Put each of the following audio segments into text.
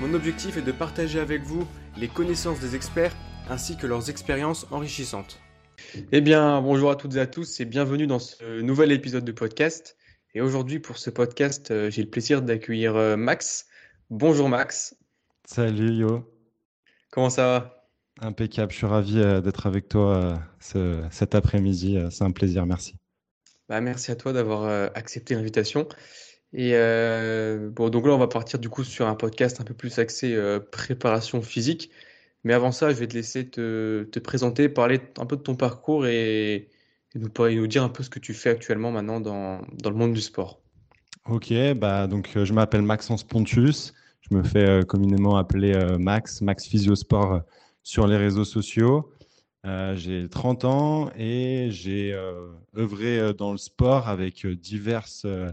Mon objectif est de partager avec vous les connaissances des experts ainsi que leurs expériences enrichissantes. Eh bien, bonjour à toutes et à tous et bienvenue dans ce nouvel épisode de podcast. Et aujourd'hui, pour ce podcast, euh, j'ai le plaisir d'accueillir euh, Max. Bonjour Max. Salut Yo. Comment ça va? Impeccable, je suis ravi euh, d'être avec toi cet après-midi. C'est un plaisir, merci. Bah, merci à toi d'avoir accepté l'invitation. Et euh, bon, donc là, on va partir du coup sur un podcast un peu plus axé euh, préparation physique. Mais avant ça, je vais te laisser te, te présenter, parler un peu de ton parcours et, nous, nous dire un peu ce que tu fais actuellement maintenant dans, dans le monde du sport. Ok, bah donc euh, je m'appelle Maxence Pontus. Je me fais communément appeler Max, Max Physiosport sur les réseaux sociaux. j'ai 30 ans et j'ai œuvré dans le sport avec diverses euh,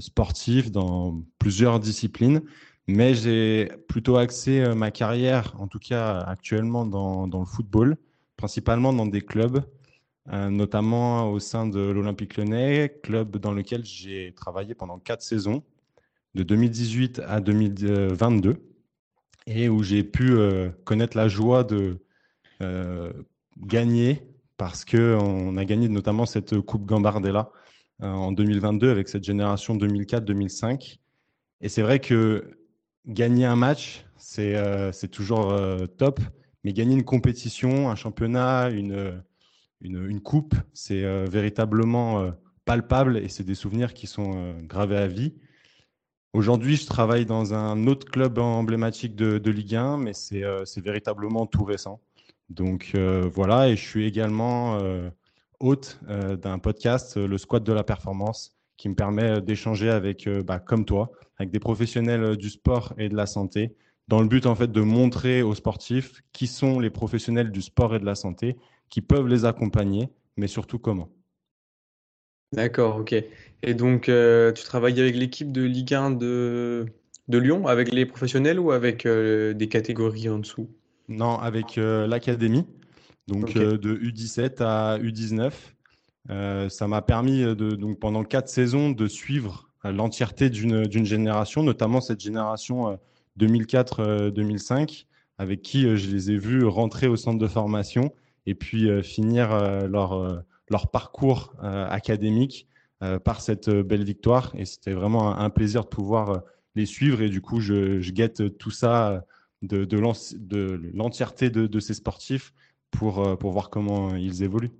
sportif dans plusieurs disciplines, mais j'ai plutôt axé euh, ma carrière, en tout cas actuellement, dans, dans le football, principalement dans des clubs, euh, notamment au sein de l'Olympique Lyonnais, club dans lequel j'ai travaillé pendant quatre saisons, de 2018 à 2022, et où j'ai pu connaître la joie de gagner parce qu'on a gagné notamment cette Coupe Gambardella euh, en 2022 avec cette génération 2004-2005. Et c'est vrai que gagner un match, c'est euh, toujours euh, top, mais gagner une compétition, un championnat, une, une, coupe, c'est véritablement palpable et c'est des souvenirs qui sont gravés à vie. Aujourd'hui, je travaille dans un autre club emblématique de, de Ligue 1, mais c'est véritablement tout récent. Donc voilà, et je suis également hôte euh, d'un podcast, euh, le Squat de la Performance, qui me permet euh, d'échanger avec, bah, comme toi, avec des professionnels du sport et de la santé, dans le but en fait de montrer aux sportifs qui sont les professionnels du sport et de la santé, qui peuvent les accompagner, mais surtout comment. D'accord, ok. Et donc, tu travailles avec l'équipe de Ligue 1 de, de Lyon, avec les professionnels ou avec des catégories en dessous? Non, avec l'académie donc euh, de U17 à U19. Euh, ça m'a permis de, donc pendant quatre saisons de suivre euh, l'entièreté d'une génération, notamment cette génération 2004-2005, avec qui je les ai vus rentrer au centre de formation et puis finir leur, leur parcours académique par cette belle victoire. Et c'était vraiment un, plaisir de pouvoir les suivre. Et du coup, je, je guette tout ça de, de l'entièreté de, de, ces sportifs pour, euh, pour voir comment ils évoluent.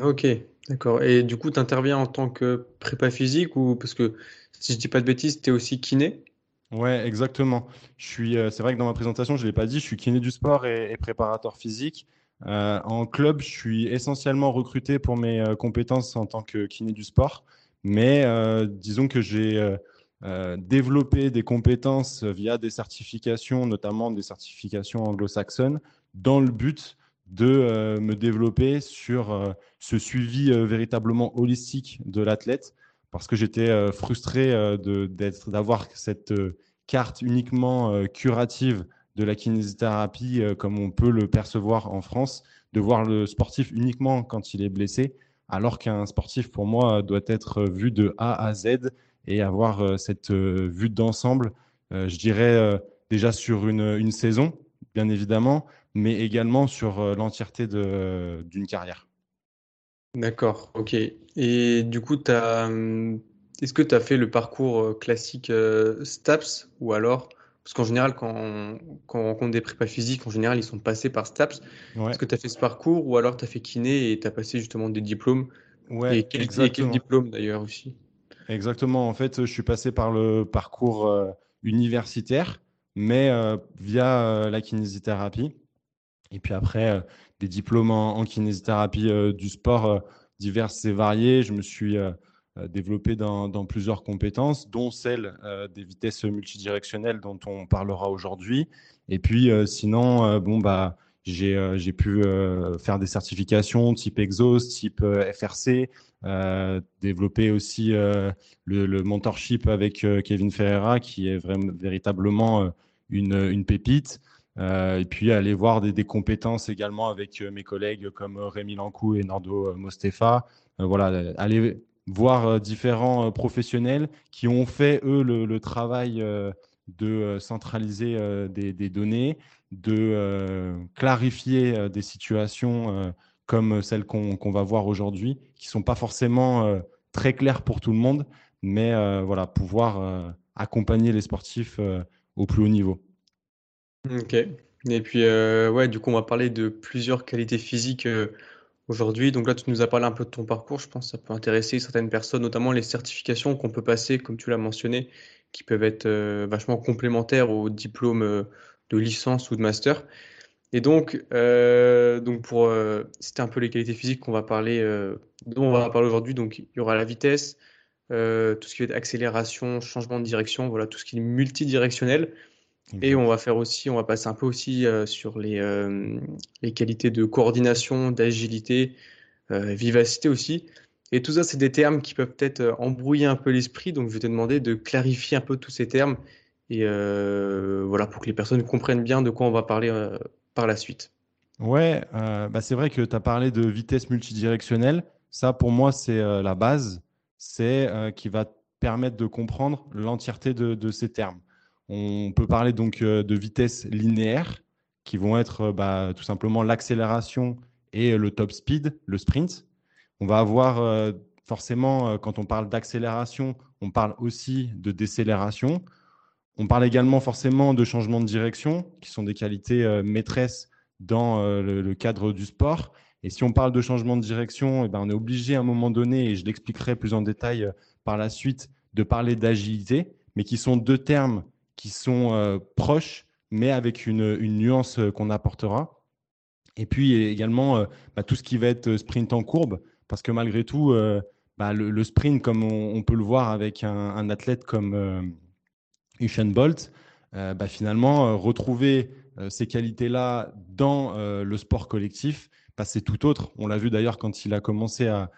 Ok, d'accord. Et du coup, tu interviens en tant que prépa physique ou parce que si je dis pas de bêtises, tu es aussi kiné? Ouais, exactement. Je suis, euh, c'est vrai que dans ma présentation, je ne l'ai pas dit, je suis kiné du sport et, préparateur physique. Euh, en club, je suis essentiellement recruté pour mes compétences en tant que kiné du sport, mais disons que j'ai développé des compétences via des certifications, notamment des certifications anglo-saxonnes, dans le but de euh, me développer sur euh, ce suivi euh, véritablement holistique de l'athlète. Parce que j'étais frustré d'avoir cette carte uniquement curative de la kinésithérapie comme on peut le percevoir en France, de voir le sportif uniquement quand il est blessé, alors qu'un sportif pour moi doit être vu de A à Z et avoir cette vue d'ensemble, je dirais déjà sur une, une saison, bien évidemment, mais également sur euh, l'entièreté d'une carrière. D'accord, ok. Et du coup, hum, est-ce que tu as fait le parcours euh, classique euh, STAPS ou alors, parce qu'en général, quand on, quand on, rencontre des prépas physiques, en général, ils sont passés par STAPS. Est-ce que tu as fait ce parcours ou alors tu as fait kiné et tu as passé justement des diplômes? Ouais, et quel, et diplôme d'ailleurs aussi? Exactement. En fait, je suis passé par le parcours universitaire, mais via la kinésithérapie. Et puis après, euh, des diplômes en, kinésithérapie euh, du sport euh, divers et variés. Je me suis développé dans, plusieurs compétences, dont celle des vitesses multidirectionnelles dont on parlera aujourd'hui. Et puis, sinon, bon, bah, j'ai pu faire des certifications type Exos, type FRC, développer aussi le, mentorship avec Kevin Ferreira, qui est vraiment, véritablement une, une pépite. Euh, et puis aller voir des, compétences également avec euh, mes collègues comme euh, Rémi Lancou et Nardo Mostefa. voilà, aller voir différents professionnels qui ont fait, eux, le, travail de centraliser des, données, de clarifier des situations comme celles qu'on va voir aujourd'hui, qui ne sont pas forcément très claires pour tout le monde, mais voilà, pouvoir accompagner les sportifs au plus haut niveau. OK. Et puis, euh, ouais, du coup, on va parler de plusieurs qualités physiques euh, aujourd'hui. Donc là, tu nous as parlé un peu de ton parcours. Je pense que ça peut intéresser certaines personnes, notamment les certifications qu'on peut passer, comme tu l'as mentionné, qui peuvent être euh, vachement complémentaires au diplôme de licence ou de master. Et donc, donc pour c'était un peu les qualités physiques qu'on va parler, dont on va parler aujourd'hui. Donc, il y aura la vitesse, tout ce qui va être accélération, changement de direction, voilà, tout ce qui est multidirectionnel. Et on va faire aussi, on va passer un peu aussi euh, sur les, euh, les qualités de coordination, d'agilité, euh, vivacité aussi. Et tout ça, c'est des termes qui peuvent peut-être embrouiller un peu l'esprit. Donc, je vais te demander de clarifier un peu tous ces termes et voilà pour que les personnes comprennent bien de quoi on va parler par la suite. Ouais, bah c'est vrai que tu as parlé de vitesse multidirectionnelle. Ça, pour moi, c'est la base. C'est qui va permettre de comprendre l'entièreté de, ces termes. On peut parler donc euh, de vitesse linéaire, qui vont être euh, bah, tout simplement l'accélération et le top speed, le sprint. On va avoir euh, forcément, quand on parle d'accélération, on parle aussi de décélération. On parle également forcément de changement de direction, qui sont des qualités maîtresses dans le, cadre du sport. Et si on parle de changement de direction, eh ben, on est obligé à un moment donné, et je l'expliquerai plus en détail par la suite, de parler d'agilité, mais qui sont deux termes qui sont euh, proches, mais avec une, nuance euh, qu'on apportera. Et puis également euh, bah, tout ce qui va être sprint en courbe, parce que malgré tout, bah, le, sprint, comme on, peut le voir avec un, athlète comme Usain Bolt, bah, finalement, retrouver ces qualités-là dans le sport collectif, c'est tout autre. On l'a vu d'ailleurs quand il a commencé à,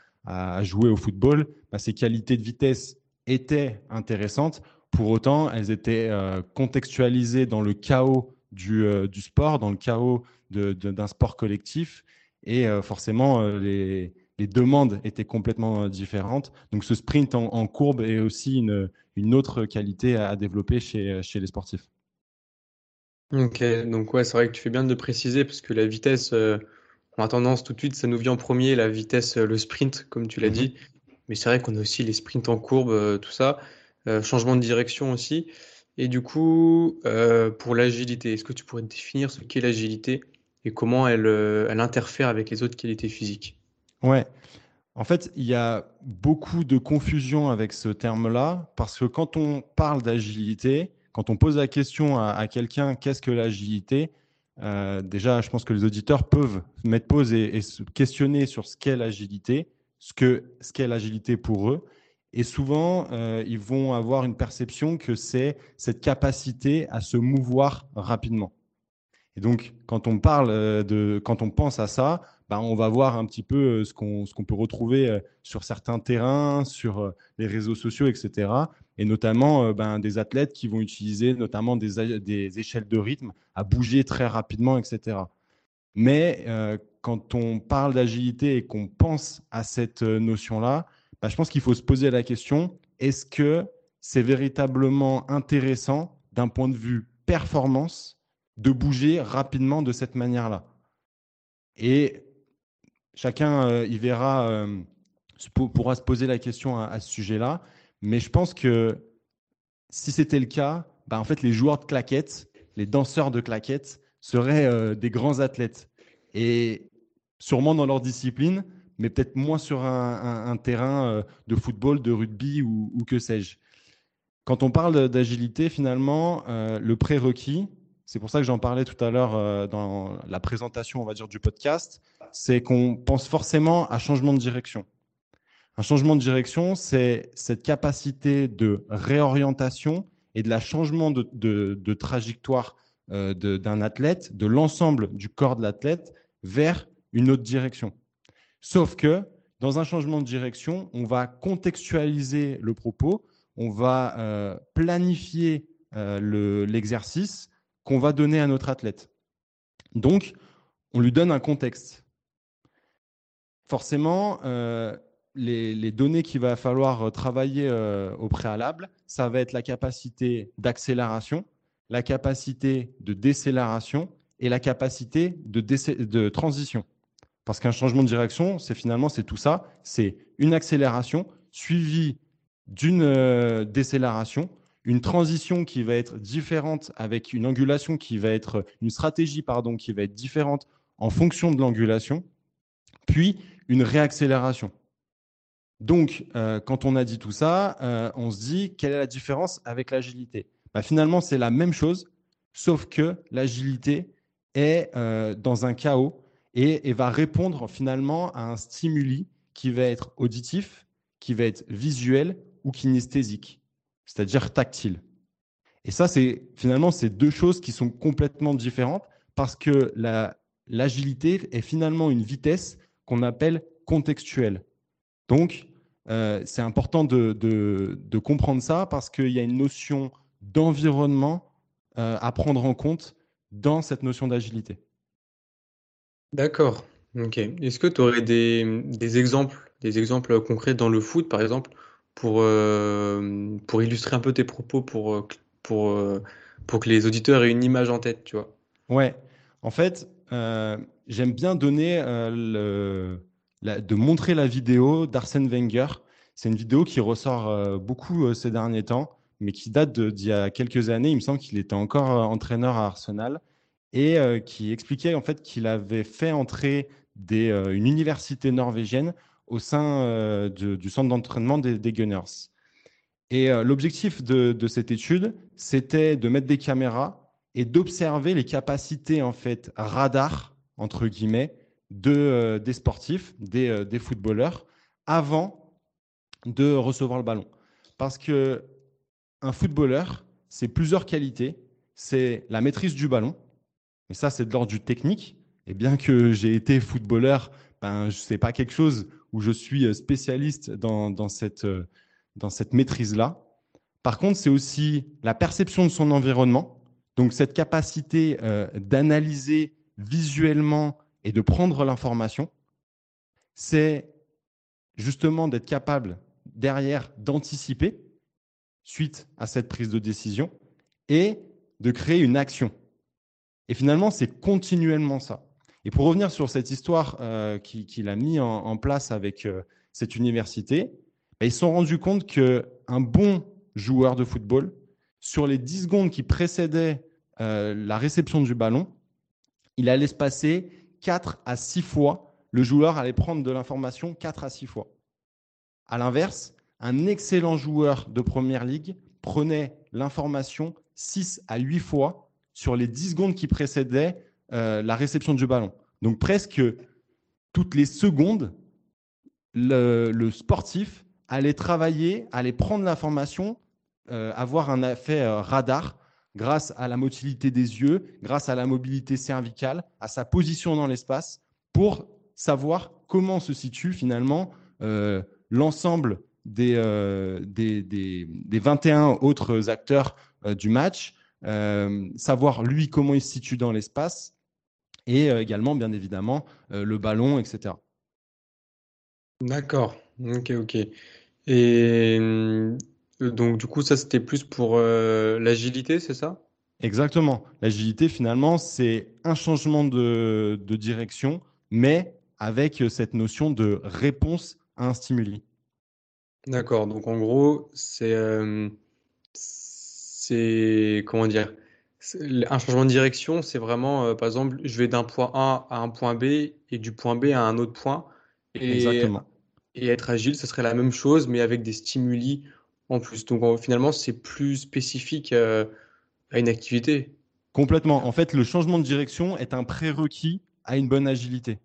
jouer au football, ses qualités de vitesse étaient intéressantes. Pour autant, elles étaient euh, contextualisées dans le chaos du, euh, sport, dans le chaos d'un sport collectif. Et euh, forcément, les, demandes étaient complètement différentes. Donc ce sprint en, courbe est aussi une, autre qualité à, développer chez, les sportifs. Ok, donc ouais, c'est vrai que tu fais bien de préciser parce que la vitesse, on a tendance tout de suite, ça nous vient en premier, la vitesse, le sprint, comme tu l'as mm-hmm. dit. Mais c'est vrai qu'on a aussi les sprints en courbe, tout ça. Euh, changement de direction aussi. Et du coup, euh, pour l'agilité, est-ce que tu pourrais définir ce qu'est l'agilité et comment elle, euh, elle interfère avec les autres qualités physiques? Ouais. En fait, il y a beaucoup de confusion avec ce terme-là parce que quand on parle d'agilité, quand on pose la question à, quelqu'un qu'est-ce que l'agilité, déjà, je pense que les auditeurs peuvent mettre pause et, se questionner sur ce qu'est l'agilité, ce qu'est l'agilité pour eux. Et souvent, euh, ils vont avoir une perception que c'est cette capacité à se mouvoir rapidement. Et donc, quand on parle euh, de, quand on pense à ça, bah, on va voir un petit peu euh, ce qu'on peut retrouver sur certains terrains, sur les réseaux sociaux, etc. Et notamment ben, des athlètes qui vont utiliser notamment des, des échelles de rythme à bouger très rapidement, etc. Mais quand on parle d'agilité et qu'on pense à cette notion-là, bah, je pense qu'il faut se poser la question, est-ce que c'est véritablement intéressant d'un point de vue performance de bouger rapidement de cette manière-là? Et chacun euh, verra, euh, pourra se poser la question à, ce sujet-là. Mais je pense que si c'était le cas, bah, en fait, les joueurs de claquettes, les danseurs de claquettes seraient euh, des grands athlètes. Et sûrement dans leur discipline, mais peut-être moins sur un, terrain euh, de football, de rugby ou, que sais-je. Quand on parle d'agilité, finalement, euh, le prérequis, c'est pour ça que j'en parlais tout à l'heure dans la présentation, on va du podcast, c'est qu'on pense forcément à changement de direction. Un changement de direction, c'est cette capacité de réorientation et de la changement de, trajectoire euh, d'un athlète, de l'ensemble du corps de l'athlète vers une autre direction. Sauf que dans un changement de direction, on va contextualiser le propos, on va euh, planifier euh, l'exercice qu'on va donner à notre athlète. Donc, on lui donne un contexte. Forcément, les, données qu'il va falloir travailler au préalable, ça va être la capacité d'accélération, la capacité de décélération et la capacité de, de transition. Parce qu'un changement de direction, c'est finalement c'est tout ça, c'est une accélération suivie d'une euh, décélération, une transition qui va être différente avec une angulation qui va être une stratégie pardon qui va être différente en fonction de l'angulation, puis une réaccélération. Donc, euh, quand on a dit tout ça, euh, on se dit quelle est la différence avec l'agilité? Bah, Finalement, c'est la même chose, sauf que l'agilité est dans un chaos et, va répondre finalement à un stimuli qui va être auditif, qui va être visuel ou kinesthésique, c'est-à-dire tactile. Et ça, c'est finalement ces deux choses qui sont complètement différentes parce que l'agilité est finalement une vitesse qu'on appelle contextuelle. Donc, euh, c'est important de, comprendre ça parce qu'il y a une notion d'environnement euh, à prendre en compte dans cette notion d'agilité. D'accord. OK. Est-ce que tu aurais des, des exemples, des exemples concrets dans le foot, par exemple, pour, euh, pour illustrer un peu tes propos, pour, pour, pour que les auditeurs aient une image en tête, tu vois? Ouais. En fait, j'aime bien donner le, de montrer la vidéo d'Arsène Wenger. C'est une vidéo qui ressort beaucoup ces derniers temps, mais qui date d'il y a quelques années. Il me semble qu'il était encore entraîneur à Arsenal et euh, qui expliquait en fait qu'il avait fait entrer euh, une université norvégienne au sein euh, du centre d'entraînement des, Gunners. Et l'objectif de, de, cette étude, c'était de mettre des caméras et d'observer les capacités en fait radar entre guillemets de, des sportifs, des, des footballeurs, avant de recevoir le ballon. Parce que un footballeur, c'est plusieurs qualités. C'est la maîtrise du ballon, mais ça, c'est de l'ordre du technique. Et bien que j'ai été footballeur, ben, ce n'est pas quelque chose où je suis euh, spécialiste dans, dans cette, euh, dans cette maîtrise-là. Par contre, c'est aussi la perception de son environnement, donc cette capacité euh, d'analyser visuellement et de prendre l'information. C'est justement d'être capable derrière d'anticiper suite à cette prise de décision et de créer une action. Et finalement, c'est continuellement ça. Et pour revenir sur cette histoire euh, qu'il a mis en, place avec euh, cette université, bah, ils se sont rendus compte qu'un bon joueur de football, sur les 10 secondes qui précédaient euh, la réception du ballon, il allait se passer 4 à 6 fois, le joueur allait prendre de l'information 4 à 6 fois. À l'inverse, un excellent joueur de première ligue prenait l'information 6 à 8 fois sur les 10 secondes qui précédaient euh, la réception du ballon. Donc presque toutes les secondes, le, sportif allait travailler, allait prendre l'information, euh, avoir un effet euh, radar grâce à la motilité des yeux, grâce à la mobilité cervicale, à sa position dans l'espace, pour savoir comment se situe finalement l'ensemble des, des, des, des, 21 autres acteurs du match euh, savoir lui comment il se situe dans l'espace et euh, également, bien évidemment, euh, le ballon, etc. D'accord, ok, ok. Et donc, du coup, ça, c'était plus pour l'agilité, c'est ça? Exactement. L'agilité, finalement, c'est un changement de, de, direction, mais avec cette notion de réponse à un stimuli. D'accord. Donc, en gros, c'est c'est comment dire? Un changement de direction, c'est vraiment, euh, par exemple, je vais d'un point A à un point B et du point B à un autre point. Et, Exactement. Et être agile, ce serait la même chose, mais avec des stimuli en plus. Donc finalement, c'est plus spécifique euh, à une activité. Complètement. En fait, le changement de direction est un prérequis à une bonne agilité.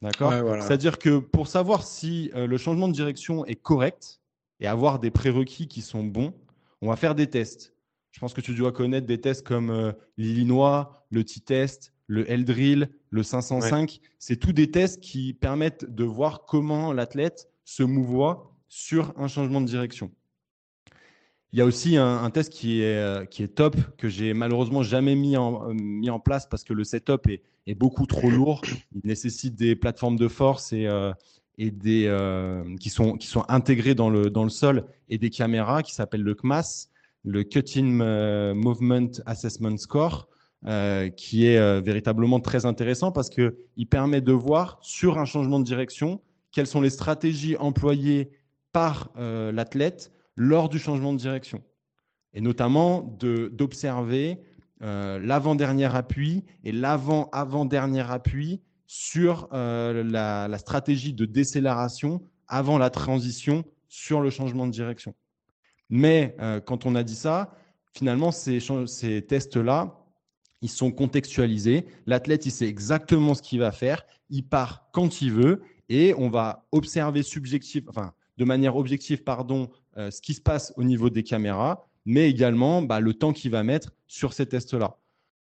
D'accord? C'est-à-dire que pour savoir si le changement de direction est correct et avoir des prérequis qui sont bons, on va faire des tests. Je pense que tu dois connaître des tests comme l'Illinois, le T-test, le L-drill, le 505. C'est tous des tests qui permettent de voir comment l'athlète se mouvoie sur un changement de direction. Il y a aussi un, test qui est, euh, qui est top, que j'ai malheureusement jamais mis en, euh, en place parce que le setup est, est, beaucoup trop lourd. Il nécessite des plateformes de force et, euh, et des, qui, sont, qui sont intégrées dans le, dans le sol et des caméras qui s'appellent le CMAS, le Cutting Movement Assessment Score, qui est véritablement très intéressant parce qu'il permet de voir sur un changement de direction quelles sont les stratégies employées par l'athlète lors du changement de direction. Et notamment d'observer euh, l'avant-dernier appui et l'avant-avant-dernier appui sur euh, la, stratégie de décélération avant la transition sur le changement de direction. Mais euh, quand on a dit ça, finalement, ces, ces tests-là, ils sont contextualisés. L'athlète, il sait exactement ce qu'il va faire. Il part quand il veut et on va observer subjectif, de manière objective pardon, euh, ce qui se passe au niveau des caméras, mais également bah, le temps qu'il va mettre sur ces tests-là.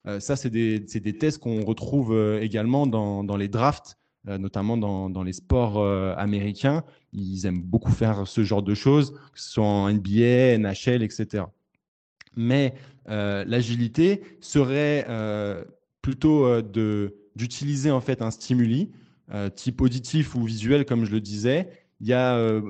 Euh, ça, c'est des, des, tests qu'on retrouve euh, également dans, dans, les drafts, notamment dans, dans, les sports américains. Ils aiment beaucoup faire ce genre de choses, que ce soit en NBA, NHL, etc. Mais l'agilité serait plutôt d'utiliser en fait un stimuli type auditif ou visuel, comme je le disais, il y a euh,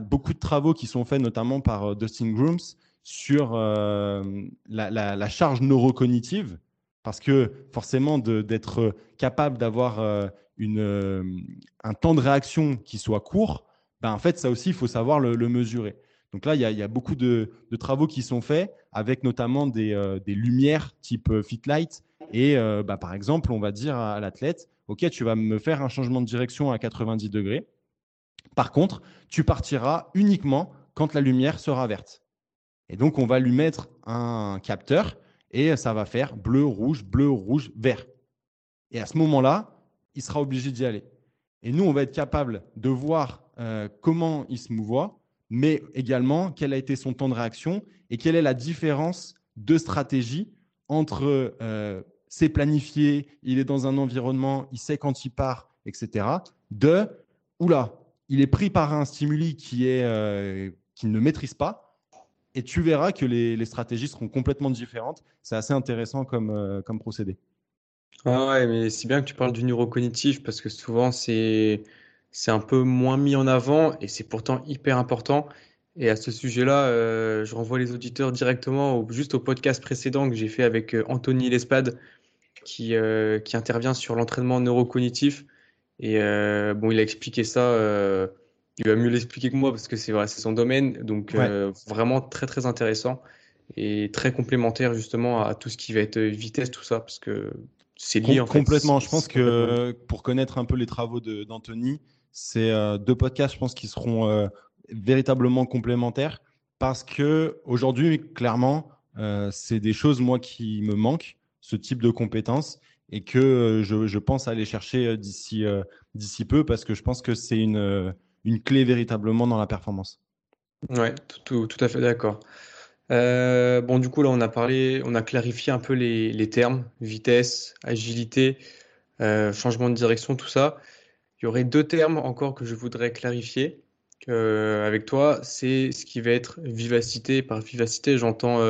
beaucoup de travaux qui sont faits, notamment par euh, Dustin Grooms, sur euh, la, charge neurocognitive, parce que forcément, d'être capable d'avoir un temps de réaction qui soit court, ben, en fait, ça aussi, il faut savoir le, mesurer. Donc là, il y, a, beaucoup de, travaux qui sont faits avec notamment des, lumières type fit light. Et bah, par exemple, on va dire à l'athlète, OK, tu vas me faire un changement de direction à 90 degrés. Par contre, tu partiras uniquement quand la lumière sera verte. Et donc, on va lui mettre un capteur et ça va faire bleu, rouge, bleu, rouge, vert. Et à ce moment-là, il sera obligé d'y aller. Et nous, on va être capable de voir euh, comment il se mouvoit, mais également quel a été son temps de réaction et quelle est la différence de stratégie entre euh, c'est planifié, il est dans un environnement, il sait quand il part, etc., de oula, il est pris par un stimuli qui est euh, qu'il ne maîtrise pas, et tu verras que les, stratégies seront complètement différentes. C'est assez intéressant comme, euh, comme procédé. Ah ouais, mais c'est bien que tu parles du neurocognitif parce que souvent c'est c'est un peu moins mis en avant et c'est pourtant hyper important. Et à ce sujet-là, euh, je renvoie les auditeurs directement juste au podcast précédent que j'ai fait avec Anthony Lespade qui, qui intervient sur l'entraînement neurocognitif. Et euh, bon, il a expliqué ça. Euh, il va mieux l'expliquer que moi parce que c'est vrai, c'est son domaine. Donc euh, vraiment très très intéressant et très complémentaire justement à tout ce qui va être vitesse, tout ça, parce que c'est lié en fait. Complètement. Je pense que pour connaître un peu les travaux d'Anthony, c'est deux podcasts, je pense, qui seront véritablement complémentaires parce que aujourd'hui, clairement, c'est des choses moi qui me manquent, ce type de compétences et que euh, je, pense aller chercher euh, d'ici euh, d'ici peu parce que je pense que c'est une, une clé véritablement dans la performance. Ouais, tout, à fait d'accord. Bon, du coup, là, on a parlé, on a clarifié un peu les, les termes, vitesse, agilité, changement de direction, tout ça. Il y aurait deux termes encore que je voudrais clarifier avec toi. C'est ce qui va être vivacité. Par vivacité, j'entends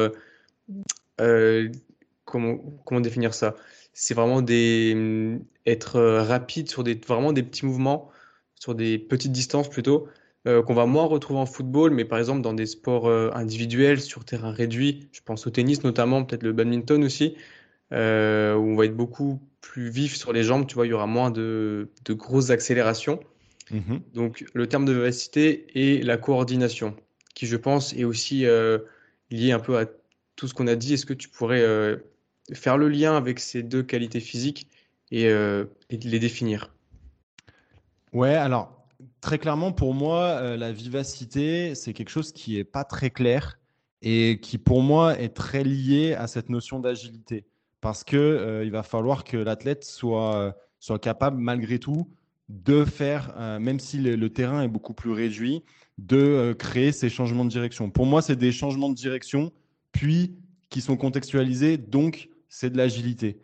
comment, comment définir ça? C'est vraiment des, mm, être euh, rapide sur des, vraiment des petits mouvements, sur des petites distances plutôt, euh, qu'on va moins retrouver en football, mais par exemple dans des sports euh, individuels, sur terrain réduit, je pense au tennis notamment, peut-être le badminton aussi, où on va être beaucoup plus vif sur les jambes, tu vois, il y aura moins de, de grosses accélérations. Mmh Donc le terme de vivacité et la coordination, qui je pense est aussi lié un peu à tout ce qu'on a dit. Est-ce que tu pourrais faire le lien avec ces deux qualités physiques et, euh, les définir. Ouais, alors très clairement pour moi, euh, la vivacité, c'est quelque chose qui n'est pas très clair et qui pour moi est très lié à cette notion d'agilité. Parce que euh, il va falloir que l'athlète soit, soit capable malgré tout de faire, même si le, terrain est beaucoup plus réduit, de créer ces changements de direction. Pour moi, c'est des changements de direction, puis qui sont contextualisés, donc c'est de l'agilité.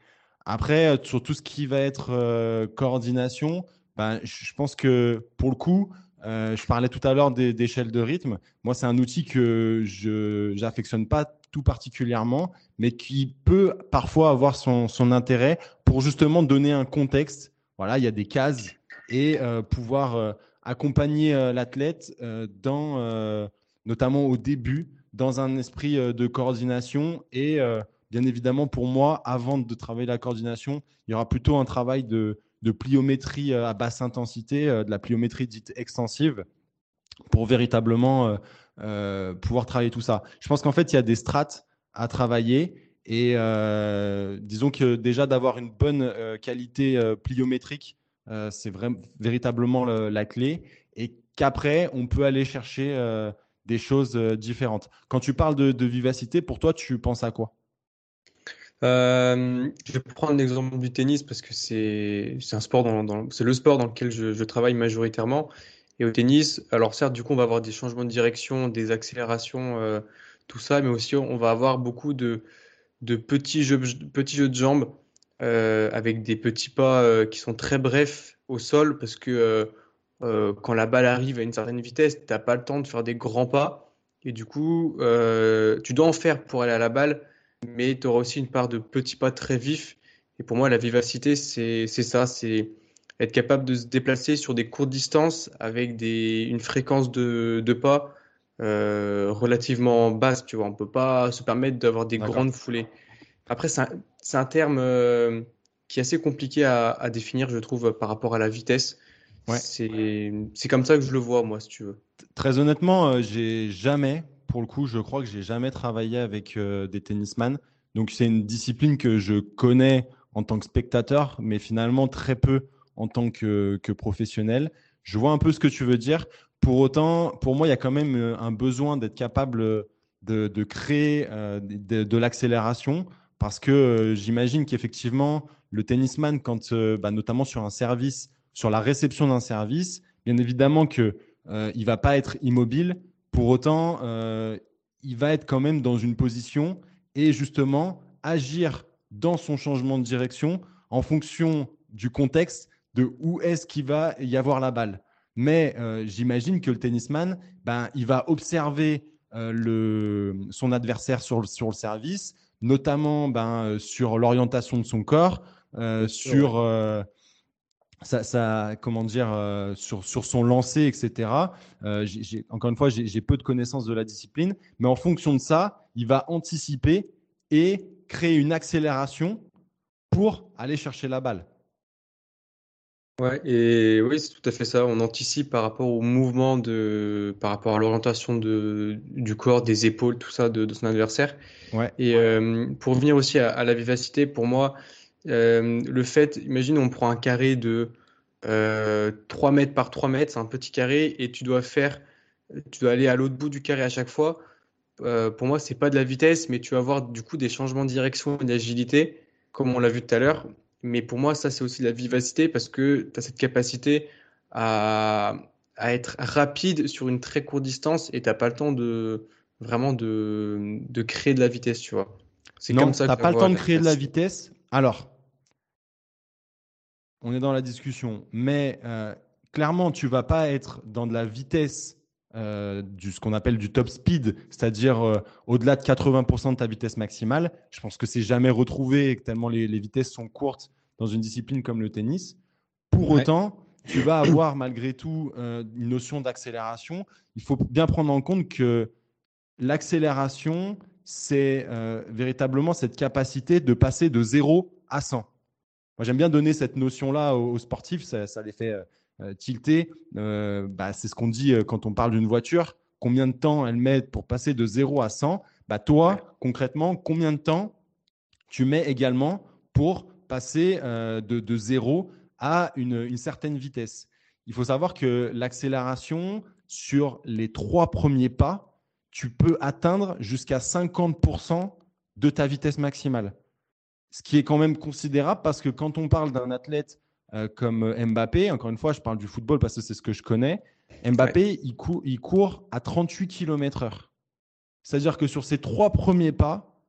Après, sur tout ce qui va être coordination, ben, je pense que pour le coup, euh, je parlais tout à l'heure d'échelle de rythme. Moi, c'est un outil que je n'affectionne pas tout particulièrement, mais qui peut parfois avoir son, intérêt pour justement donner un contexte. Voilà, il y a des cases et euh, pouvoir euh, accompagner l'athlète dans, notamment au début, dans un esprit de coordination et bien évidemment pour moi, avant de travailler la coordination, il y aura plutôt un travail de pliométrie euh, à basse intensité, euh, de la pliométrie dite extensive, pour véritablement euh, pouvoir travailler tout ça. Je pense qu'en fait, il y a des strates à travailler. Et disons que déjà d'avoir une bonne qualité pliométrique, c'est véritablement la clé. Et qu'après, on peut aller chercher des choses différentes. Quand tu parles de, vivacité, pour toi, tu penses à quoi? Euh, je vais prendre l'exemple du tennis parce que c'est c'est le sport dans lequel je, travaille majoritairement. Et au tennis, alors certes, du coup, on va avoir des changements de direction, des accélérations, euh, tout ça, mais aussi on va avoir beaucoup de, de petits, jeux, petits jeux de jambes euh, avec des petits pas qui sont très brefs au sol parce que quand la balle arrive à une certaine vitesse, tu n'as pas le temps de faire des grands pas. Et du coup, tu dois en faire pour aller à la balle mais tu auras aussi une part de petits pas très vifs. Et pour moi, la vivacité, c'est ça, c'est être capable de se déplacer sur des courtes distances avec des, une fréquence de, de pas euh, relativement basse. Tu vois, on peut pas se permettre d'avoir des grandes foulées. Après, c'est un, un, terme euh, qui est assez compliqué à, à, définir, je trouve, par rapport à la vitesse. Ouais. C'est comme ça que je le vois, moi, si tu veux. Très honnêtement, euh, j'ai jamais pour le coup, je crois que j'ai jamais travaillé avec euh, des tennisman. Donc, c'est une discipline que je connais en tant que spectateur, mais finalement très peu en tant que, professionnel. Je vois un peu ce que tu veux dire. Pour autant, pour moi, il y a quand même euh, un besoin d'être capable de, créer euh, de, l'accélération parce que j'imagine qu'effectivement, le tennisman, quand, bah, notamment sur un service, sur la réception d'un service, bien évidemment qu'il ne va pas être immobile, pour autant, euh, il va être quand même dans une position et justement agir dans son changement de direction en fonction du contexte de où est-ce qu'il va y avoir la balle. Mais euh, j'imagine que le tennisman, ben, il va observer euh, le, son adversaire sur, sur le service, notamment ben, sur l'orientation de son corps, sur, ça, comment dire, euh, sur, sur, son lancer, etc. Euh, encore une fois, j'ai peu de connaissances de la discipline, mais en fonction de ça, il va anticiper et créer une accélération pour aller chercher la balle. Ouais, et oui, c'est tout à fait ça. On anticipe par rapport au mouvement, de, par rapport à l'orientation du corps, des épaules, tout ça de, son adversaire. Ouais. Et euh, pour revenir aussi à, la vivacité, pour moi, euh, le fait, imagine, on prend un carré de 3 euh, mètres par 3 mètres, c'est un petit carré, et tu dois faire, tu dois aller à l'autre bout du carré à chaque fois. Euh, pour moi, c'est pas de la vitesse, mais tu vas avoir du coup des changements de direction et d'agilité, comme on l'a vu tout à l'heure. Mais pour moi, ça, c'est aussi de la vivacité parce que tu as cette capacité à, à, être rapide sur une très courte distance et tu n'as pas le temps de vraiment de, de, créer de la vitesse, tu vois. C'est comme ça. Tu n'as pas le temps de créer de la vitesse. Alors, on est dans la discussion, mais euh, clairement, tu vas pas être dans de la vitesse euh, du ce qu'on appelle du top speed, c'est-à-dire euh, au-delà de 80% de ta vitesse maximale. Je pense que c'est jamais retrouvé tellement les, vitesses sont courtes dans une discipline comme le tennis. Pour autant, tu vas avoir malgré tout une notion d'accélération. Il faut bien prendre en compte que l'accélération, c'est véritablement cette capacité de passer de 0 à 100. Moi, j'aime bien donner cette notion-là aux, sportifs, ça, les fait euh, euh, tilter. Euh, bah, c'est ce qu'on dit quand on parle d'une voiture. Combien de temps elle met pour passer de 0 à 100 bah, Toi, concrètement, combien de temps tu mets également pour passer de, de 0 à une, une certaine vitesse? Il faut savoir que l'accélération sur les trois premiers pas, tu peux atteindre jusqu'à 50% de ta vitesse maximale ce qui est quand même considérable parce que quand on parle d'un athlète comme Mbappé, encore une fois, je parle du football parce que c'est ce que je connais. Mbappé, il, il, court à 38 km/h. C'est-à-dire que sur ses trois premiers pas,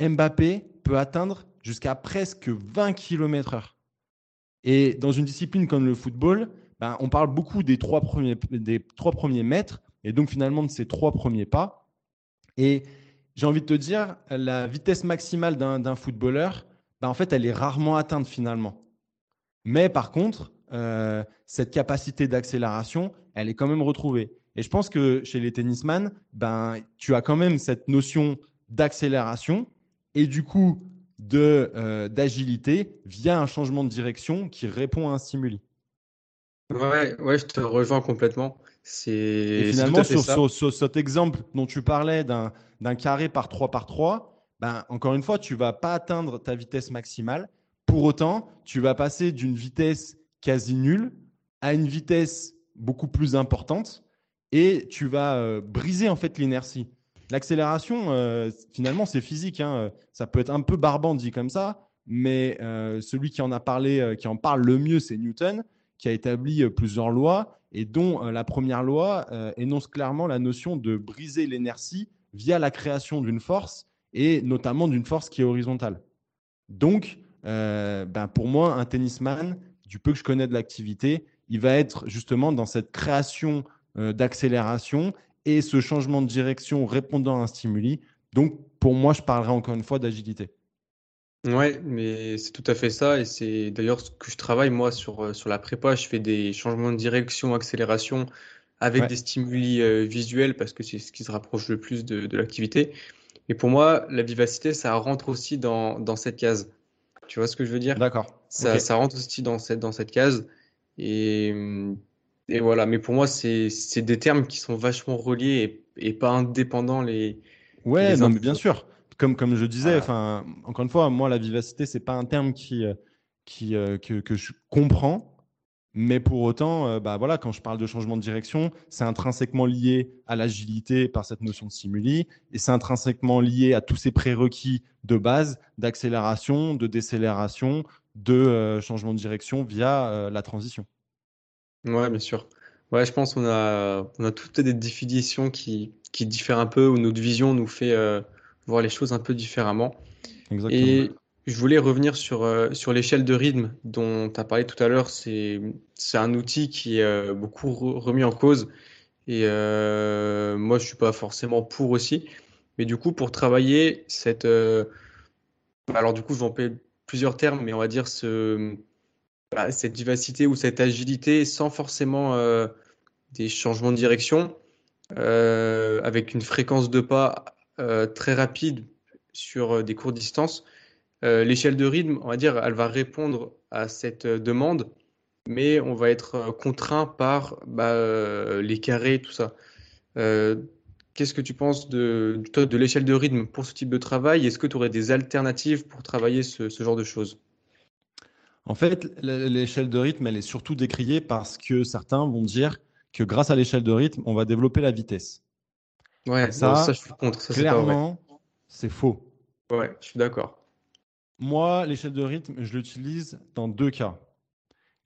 Mbappé peut atteindre jusqu'à presque 20 km/h. Et dans une discipline comme le football, ben, on parle beaucoup des trois, premiers, des trois premiers mètres et donc finalement de ces trois premiers pas. Et j'ai envie de te dire, la vitesse maximale d'un footballeur, ben, en fait, elle est rarement atteinte finalement. Mais par contre, euh, cette capacité d'accélération, elle est quand même retrouvée. Et je pense que chez les tennisman, ben, tu as quand même cette notion d'accélération et du coup euh, d'agilité via un changement de direction qui répond à un stimuli. Ouais, ouais, je te rejoins complètement. C'est finalement sur, sur, cet exemple dont tu parlais d'un carré par 3 par 3, ben, encore une fois, tu vas pas atteindre ta vitesse maximale. Pour autant, tu vas passer d'une vitesse quasi nulle à une vitesse beaucoup plus importante et tu vas euh, briser en fait l'inertie. L'accélération, euh, finalement, c'est physique. Hein. Ça peut être un peu barbant dit comme ça, mais euh, celui qui en a parlé, qui en parle le mieux, c'est Newton, qui a établi plusieurs lois et dont la première loi énonce clairement la notion de briser l'inertie via la création d'une force et notamment d'une force qui est horizontale. Donc, ben pour moi, un tennisman, du peu que je connais de l'activité, il va être justement dans cette création euh, d'accélération et ce changement de direction répondant à un stimuli. Donc, pour moi, je parlerai encore une fois d'agilité. Ouais, mais c'est tout à fait ça. Et c'est d'ailleurs ce que je travaille, moi, sur, euh, sur la prépa. Je fais des changements de direction, accélération avec des stimuli euh, visuels parce que c'est ce qui se rapproche le plus de, de l'activité. Et pour moi, la vivacité, ça rentre aussi dans, dans cette case. Tu vois ce que je veux dire? D'accord. Ça, ça rentre aussi dans cette, dans cette case. Et, et voilà, mais pour moi, c'est des termes qui sont vachement reliés et, et pas indépendants les. Ouais, non, mais bien sûr. Comme, comme je disais, enfin, encore une fois, moi, la vivacité, c'est pas un terme qui, euh, qui, euh, que, que, je comprends. Mais pour autant, euh, bah voilà, quand je parle de changement de direction, c'est intrinsèquement lié à l'agilité par cette notion de stimuli, et c'est intrinsèquement lié à tous ces prérequis de base d'accélération, de décélération, de changement de direction via la transition. Ouais, bien sûr. Ouais, je pense qu'on a, on a toutes des définitions qui, qui diffèrent un peu, où notre vision nous fait euh, voir les choses un peu différemment. Exactement. Et je voulais revenir sur, euh, sur l'échelle de rythme dont tu as parlé tout à l'heure. C'est, c'est un outil qui est euh, beaucoup remis en cause. Et moi, je suis pas forcément pour aussi. Mais du coup, pour travailler cette... alors du coup, je vais employer plusieurs termes, mais on va dire ce bah, cette vivacité ou cette agilité sans forcément euh, des changements de direction, euh, avec une fréquence de pas euh, très rapide sur des courtes distances. L'échelle de rythme, on va dire, elle va répondre à cette demande, mais on va être contraint par bah, les carrés, tout ça. Qu'est-ce que tu penses de, de l'échelle de rythme pour ce type de travail? Est-ce que tu aurais des alternatives pour travailler ce genre de choses? En fait, l'échelle de rythme, elle est surtout décriée parce que certains vont dire que grâce à l'échelle de rythme, on va développer la vitesse. Ouais, ça, je suis contre. clairement, c'est faux. Ouais, je suis d'accord. Moi, l'échelle de rythme, je l'utilise dans deux cas.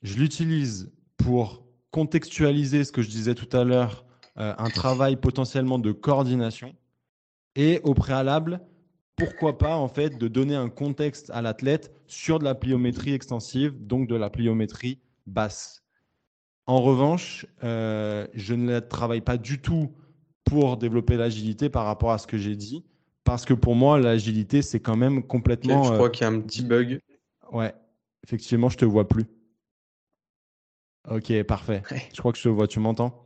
Je l'utilise pour contextualiser ce que je disais tout à l'heure, euh, un travail potentiellement de coordination. Et au préalable, pourquoi pas en fait de donner un contexte à l'athlète sur de la pliométrie extensive, donc de la pliométrie basse. En revanche, euh, je ne travaille pas du tout pour développer l'agilité par rapport à ce que j'ai dit, parce que pour moi, l'agilité, c'est quand même complètement. je crois euh, qu'il y a un petit bug? Ouais, effectivement, je te vois plus. Ok, parfait. Je crois que je te vois. Tu m'entends?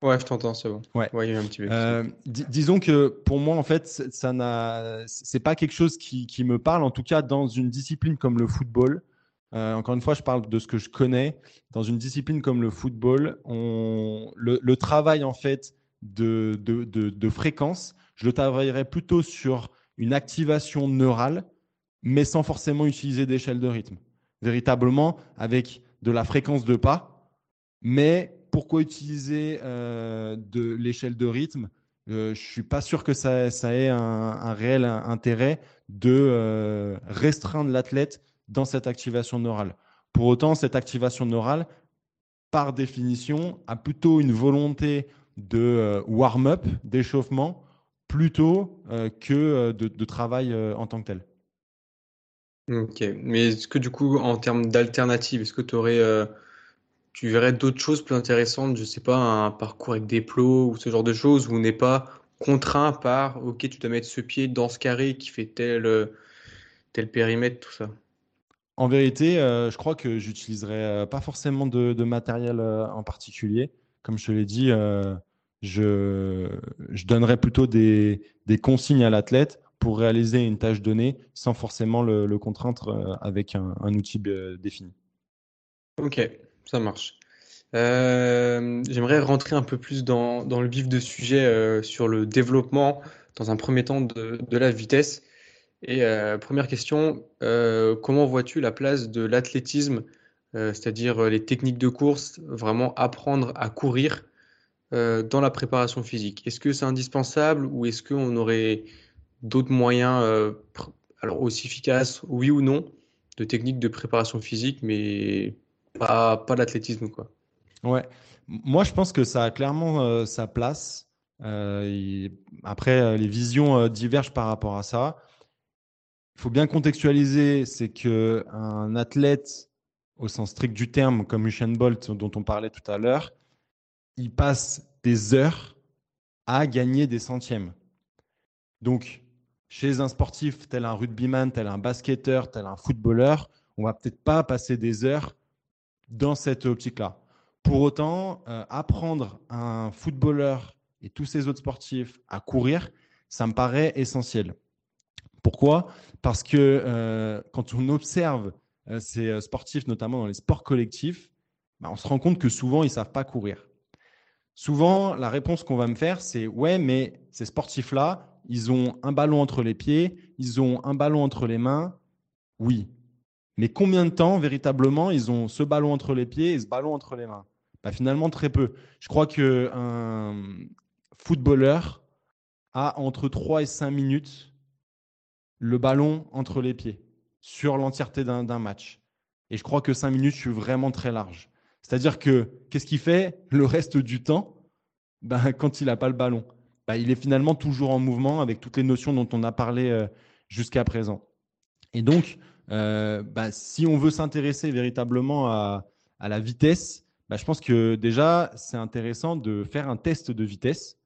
Ouais, je t'entends, c'est bon. Ouais. il y a un petit euh, disons que pour moi, en fait, ça n'a, c'est pas quelque chose qui, qui, me parle. En tout cas, dans une discipline comme le football. Euh, encore une fois, je parle de ce que je connais. Dans une discipline comme le football, on, le, travail en fait de, de, de, fréquence, je le travaillerais plutôt sur une activation neurale, mais sans forcément utiliser d'échelle de rythme. Véritablement avec de la fréquence de pas, mais pourquoi utiliser euh, de l'échelle de rythme? Euh, Je suis pas sûr que ça, ait un, réel intérêt de restreindre l'athlète dans cette activation neurale. Pour autant, cette activation neurale, par définition, a plutôt une volonté de euh, warm-up, d'échauffement, plutôt euh, que euh, de, travail en tant que tel. Ok, mais est-ce que du coup, en termes d'alternatives, est-ce que tu aurais, tu verrais d'autres choses plus intéressantes, je ne sais pas, un parcours avec des plots ou ce genre de choses, où on n'est pas contraint par, ok, tu dois mettre ce pied dans ce carré qui fait tel, tel périmètre, tout ça? En vérité, euh, je crois que j'utiliserai euh, pas forcément de, matériel euh, en particulier. Comme je te l'ai dit, je, donnerai plutôt des, consignes à l'athlète pour réaliser une tâche donnée sans forcément le, contraindre avec un, outil défini. Ok, ça marche. J'aimerais rentrer un peu plus dans, le vif de sujet sur le développement, dans un premier temps, de la vitesse. Et euh, première question, euh, comment vois-tu la place de l'athlétisme, euh, c'est-à-dire les techniques de course, vraiment apprendre à courir dans la préparation physique? Est-ce que c'est indispensable ou est-ce qu'on aurait d'autres moyens, alors aussi efficaces, oui ou non, de techniques de préparation physique, mais pas, pas l'athlétisme quoi? Ouais, moi je pense que ça a clairement sa place. après, les visions divergent par rapport à ça. Il faut bien contextualiser, c'est que un athlète, au sens strict du terme, comme Usain Bolt dont on parlait tout à l'heure, il passe des heures à gagner des centièmes. Donc, chez un sportif tel un rugbyman, tel un basketteur, tel un footballeur, on va peut-être pas passer des heures dans cette optique-là. Pour autant, euh, apprendre un footballeur et tous ces autres sportifs à courir, ça me paraît essentiel. Pourquoi? Parce que euh, quand on observe euh, ces euh, sportifs, notamment dans les sports collectifs, bah, on se rend compte que souvent, ils ne savent pas courir. Souvent, la réponse qu'on va me faire, c'est ouais, mais ces sportifs-là, ils ont un ballon entre les pieds, ils ont un ballon entre les mains. Oui. Mais combien de temps, véritablement, ils ont ce ballon entre les pieds et ce ballon entre les mains? Bah, Finalement, très peu. Je crois qu'un footballeur a entre 3 et 5 minutes le ballon entre les pieds sur l'entièreté d'un match. Et je crois que cinq minutes, je suis vraiment très large. C'est-à-dire que qu'est-ce qu'il fait le reste du temps? Ben, quand il n'a pas le ballon ben, Il est finalement toujours en mouvement avec toutes les notions dont on a parlé euh, jusqu'à présent. Et donc, euh, ben, si on veut s'intéresser véritablement à, la vitesse, ben, je pense que déjà, c'est intéressant de faire un test de vitesse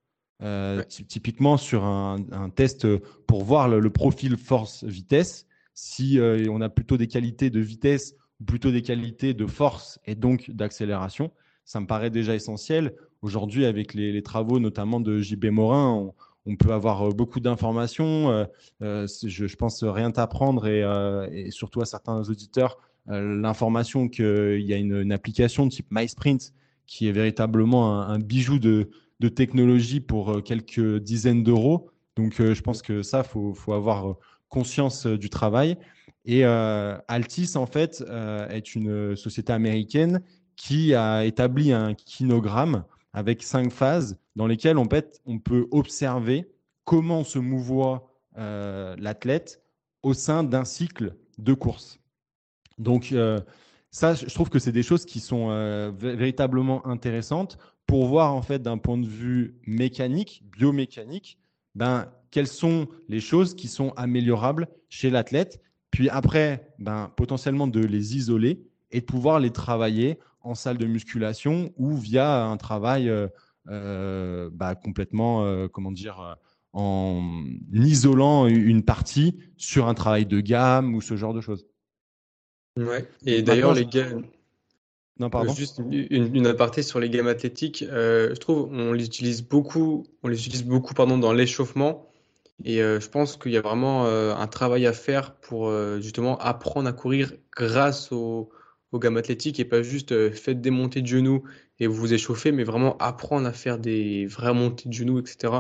euh, typiquement sur un, test pour voir le, profil force-vitesse, si euh, on a plutôt des qualités de vitesse ou plutôt des qualités de force et donc d'accélération, ça me paraît déjà essentiel. Aujourd'hui, avec les, travaux notamment de JB Morin, on, peut avoir euh, beaucoup d'informations. je, pense rien t'apprendre et, surtout à certains auditeurs, l'information qu'il y a une, application type MySprint qui est véritablement un bijou de, de technologie pour euh, quelques dizaines d'euros. Donc, euh, je pense que ça, il faut, avoir euh, conscience du travail. Et Altis, en fait, est une société américaine qui a établi un kinogramme avec cinq phases dans lesquelles on peut, on peut observer comment se mouvoit l'athlète au sein d'un cycle de course. Donc, ça, je trouve que c'est des choses qui sont véritablement intéressantes pour voir en fait d'un point de vue mécanique, biomécanique, ben, quelles sont les choses qui sont améliorables chez l'athlète, puis après, ben, potentiellement de les isoler et de pouvoir les travailler en salle de musculation ou via un travail euh, euh, bah, complètement, euh, comment dire, en isolant une partie sur un travail de gamme ou ce genre de choses. Ouais. Et d'ailleurs, les gars, non, pardon. Juste une, aparté sur les gammes athlétiques. Euh, je trouve on les utilise beaucoup, on les utilise beaucoup pardon, dans l'échauffement. Et euh, je pense qu'il y a vraiment euh, un travail à faire pour justement apprendre à courir grâce aux, aux gammes athlétiques et pas juste faites des montées de genoux et vous vous échauffez, mais vraiment apprendre à faire des vraies montées de genoux, etc.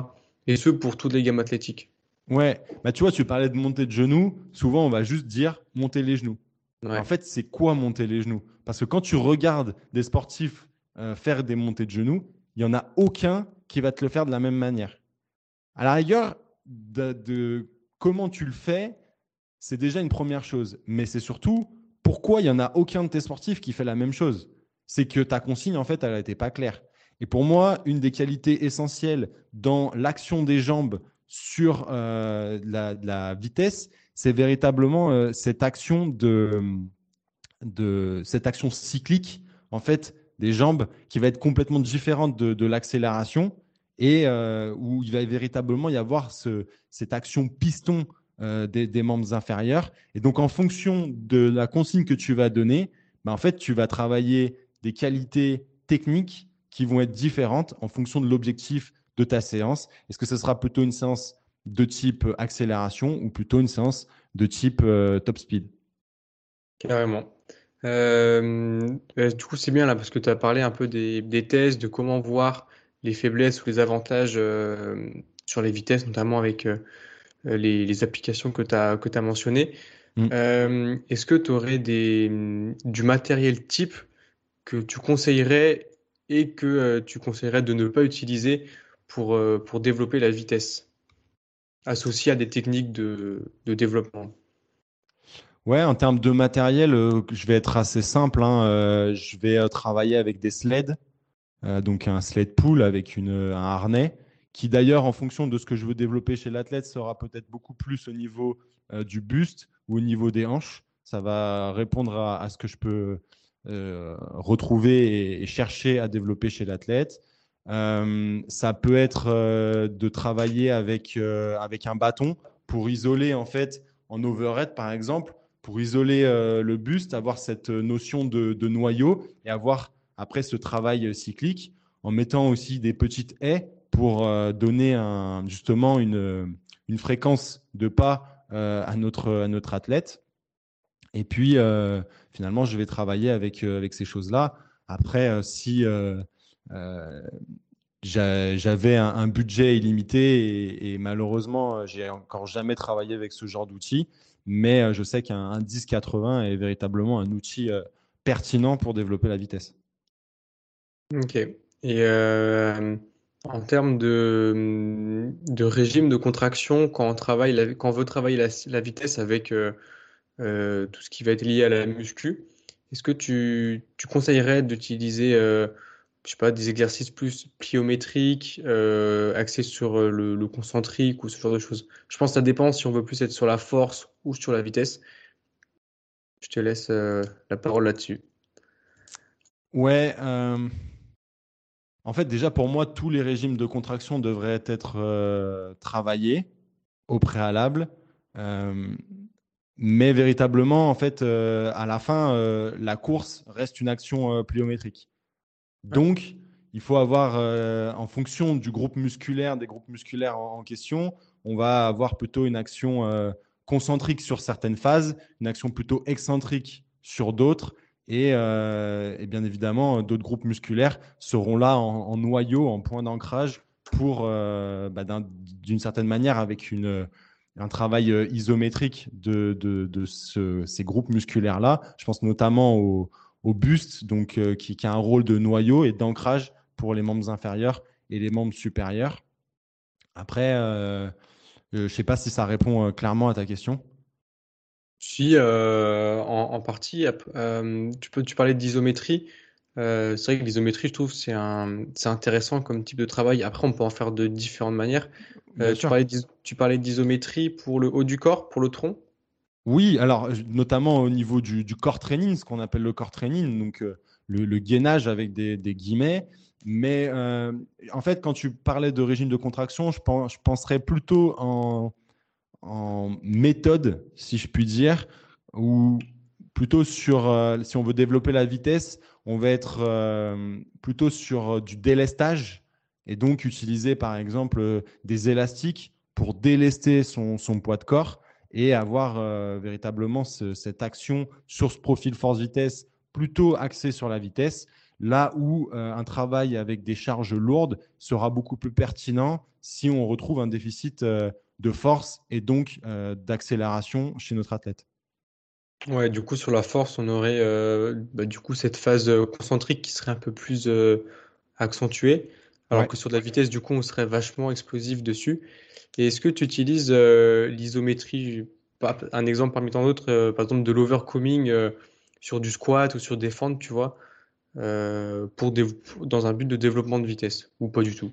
Et ce pour toutes les gammes athlétiques. Ouais, bah tu vois, tu parlais de montée de genoux. Souvent, on va juste dire monter les genoux. En fait, c'est quoi monter les genoux? Parce que quand tu regardes des sportifs euh, faire des montées de genoux, il n'y en a aucun qui va te le faire de la même manière. À la rigueur, de, comment tu le fais, c'est déjà une première chose. Mais c'est surtout pourquoi il n'y en a aucun de tes sportifs qui fait la même chose? C'est que ta consigne, en fait, elle n'était pas claire. Et pour moi, une des qualités essentielles dans l'action des jambes sur euh, la, vitesse, c'est véritablement euh, cette action de, cette action cyclique en fait des jambes qui va être complètement différente de, l'accélération et euh, où il va véritablement y avoir ce, cette action piston des, membres inférieurs. Et donc en fonction de la consigne que tu vas donner, bah, en fait tu vas travailler des qualités techniques qui vont être différentes en fonction de l'objectif de ta séance. Est-ce que ce sera plutôt une séance de type accélération ou plutôt une séance de type euh, top speed Carrément. Euh, euh, du coup, c'est bien là parce que tu as parlé un peu des, tests, de comment voir les faiblesses ou les avantages sur les vitesses, notamment avec les, applications que tu as, que as mentionnées. Mm. Est-ce que tu aurais des, du matériel type que tu conseillerais et que euh, tu conseillerais de ne pas utiliser pour, euh, pour développer la vitesse? Associée à des techniques de, développement Ouais, en termes de matériel, euh, je vais être assez simple. Hein, je vais travailler avec des sleds, donc un sled pull avec une, un harnais, qui d'ailleurs, en fonction de ce que je veux développer chez l'athlète, sera peut-être beaucoup plus au niveau du buste ou au niveau des hanches. Ça va répondre à, à ce que je peux euh, retrouver et, chercher à développer chez l'athlète. Euh, ça peut être euh, de travailler avec, avec un bâton pour isoler en fait en overhead par exemple, pour isoler le buste, avoir cette notion de, noyau et avoir après ce travail cyclique en mettant aussi des petites haies pour donner justement une, une fréquence de pas à, notre, à notre athlète. Et puis, euh, finalement, je vais travailler avec, euh, avec ces choses-là. Après, euh, si j'avais un, budget illimité et, malheureusement, j'ai encore jamais travaillé avec ce genre d'outil, mais je sais qu'un 1080 est véritablement un outil pertinent pour développer la vitesse. Ok. Et en termes de, régime de contraction, quand on, travaille quand on veut travailler la, vitesse avec euh, tout ce qui va être lié à la muscu. Est-ce que tu, conseillerais d'utiliser euh, je sais pas, des exercices plus pliométriques, euh, axés sur le, concentrique ou ce genre de choses Je pense que ça dépend si on veut plus être sur la force ou sur la vitesse. Je te laisse la parole là-dessus. Ouais. En fait, déjà, pour moi, tous les régimes de contraction devraient être travaillés au préalable. Mais véritablement, en fait, euh, à la fin, euh, la course reste une action euh, pliométrique. Donc, il faut avoir, en fonction du groupe musculaire, des groupes musculaires en, question, on va avoir plutôt une action concentrique sur certaines phases, une action plutôt excentrique sur d'autres. Et, bien évidemment, d'autres groupes musculaires seront là en, noyau, en point d'ancrage, pour, bah, d'une certaine manière, avec un travail euh, isométrique de, ces groupes musculaires-là. Je pense notamment au, buste, donc, euh, qui, a un rôle de noyau et d'ancrage pour les membres inférieurs et les membres supérieurs. Après, euh, je ne sais pas si ça répond clairement à ta question. Si, en, partie. tu, peux, tu parlais d'isométrie. c'est vrai que l'isométrie, je trouve, c'est intéressant comme type de travail. Après, on peut en faire de différentes manières. Euh, tu, parlais d'isométrie pour le haut du corps, pour le tronc Oui, alors notamment au niveau du, corps training, ce qu'on appelle le corps training, donc euh, le, gainage avec des, guillemets. Mais euh, en fait, quand tu parlais de régime de contraction, je, pense, je penserais plutôt en, méthode, si je puis dire, ou plutôt sur, si on veut développer la vitesse, on va être plutôt sur du délestage et donc utiliser par exemple euh, des élastiques pour délester son, poids de corps et avoir euh, véritablement cette action sur ce profil force-vitesse plutôt axé sur la vitesse, là où euh, un travail avec des charges lourdes sera beaucoup plus pertinent si on retrouve un déficit de force et donc d'accélération chez notre athlète. Ouais, du coup, sur la force, on aurait bah, du coup cette phase concentrique qui serait un peu plus accentuée. Alors que sur la vitesse, du coup, on serait vachement explosif dessus. Et est-ce que tu utilises euh, l'isométrie un exemple parmi tant d'autres, par exemple de l'overcoming sur du squat ou sur des fentes, tu vois, pour dans un but de développement de vitesse, ou pas du tout?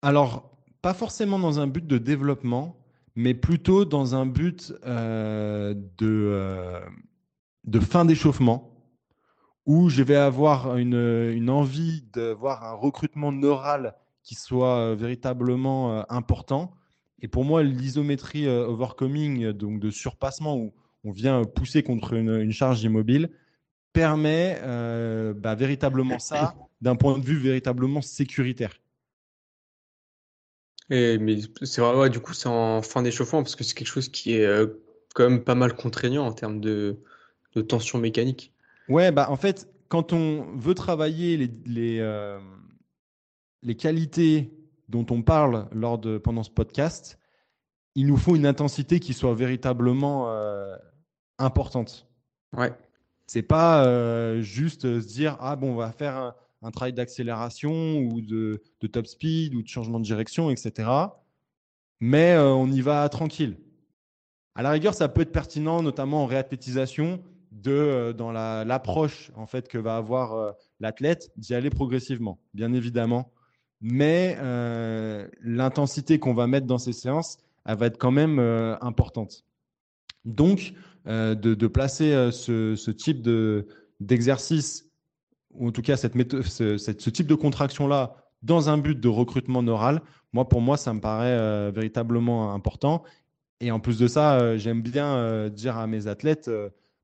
Alors, pas forcément dans un but de développement, mais plutôt dans un but de, de fin d'échauffement où je vais avoir une, une envie d'avoir un recrutement neural qui soit euh, véritablement euh, important. Et pour moi, l'isométrie euh, overcoming, donc de surpassement, où on vient pousser contre une, charge immobile, permet bah, véritablement ça d'un point de vue véritablement sécuritaire. Et, mais c'est vrai, du coup, c'est en fin d'échauffement parce que c'est quelque chose qui est quand même pas mal contraignant en termes de tension mécanique. Ouais, bah en fait, quand on veut travailler les, les, euh, les qualités dont on parle lors de, pendant ce podcast, il nous faut une intensité qui soit véritablement euh, importante. Ouais. C'est pas euh, juste se dire ah bon on va faire un, un travail d'accélération ou de, de, top speed ou de changement de direction etc. Mais on y va tranquille. À la rigueur, ça peut être pertinent, notamment en réathlétisation, de euh, dans l'approche en fait que va avoir euh, l'athlète d'y aller progressivement, bien évidemment. Mais euh, l'intensité qu'on va mettre dans ces séances, elle va être quand même importante. Donc, de, placer ce, type de d'exercice ou en tout cas cette méthode, ce, ce, type de contraction là dans un but de recrutement neural, moi pour moi ça me paraît véritablement important. Et en plus de ça, j'aime bien dire à mes athlètes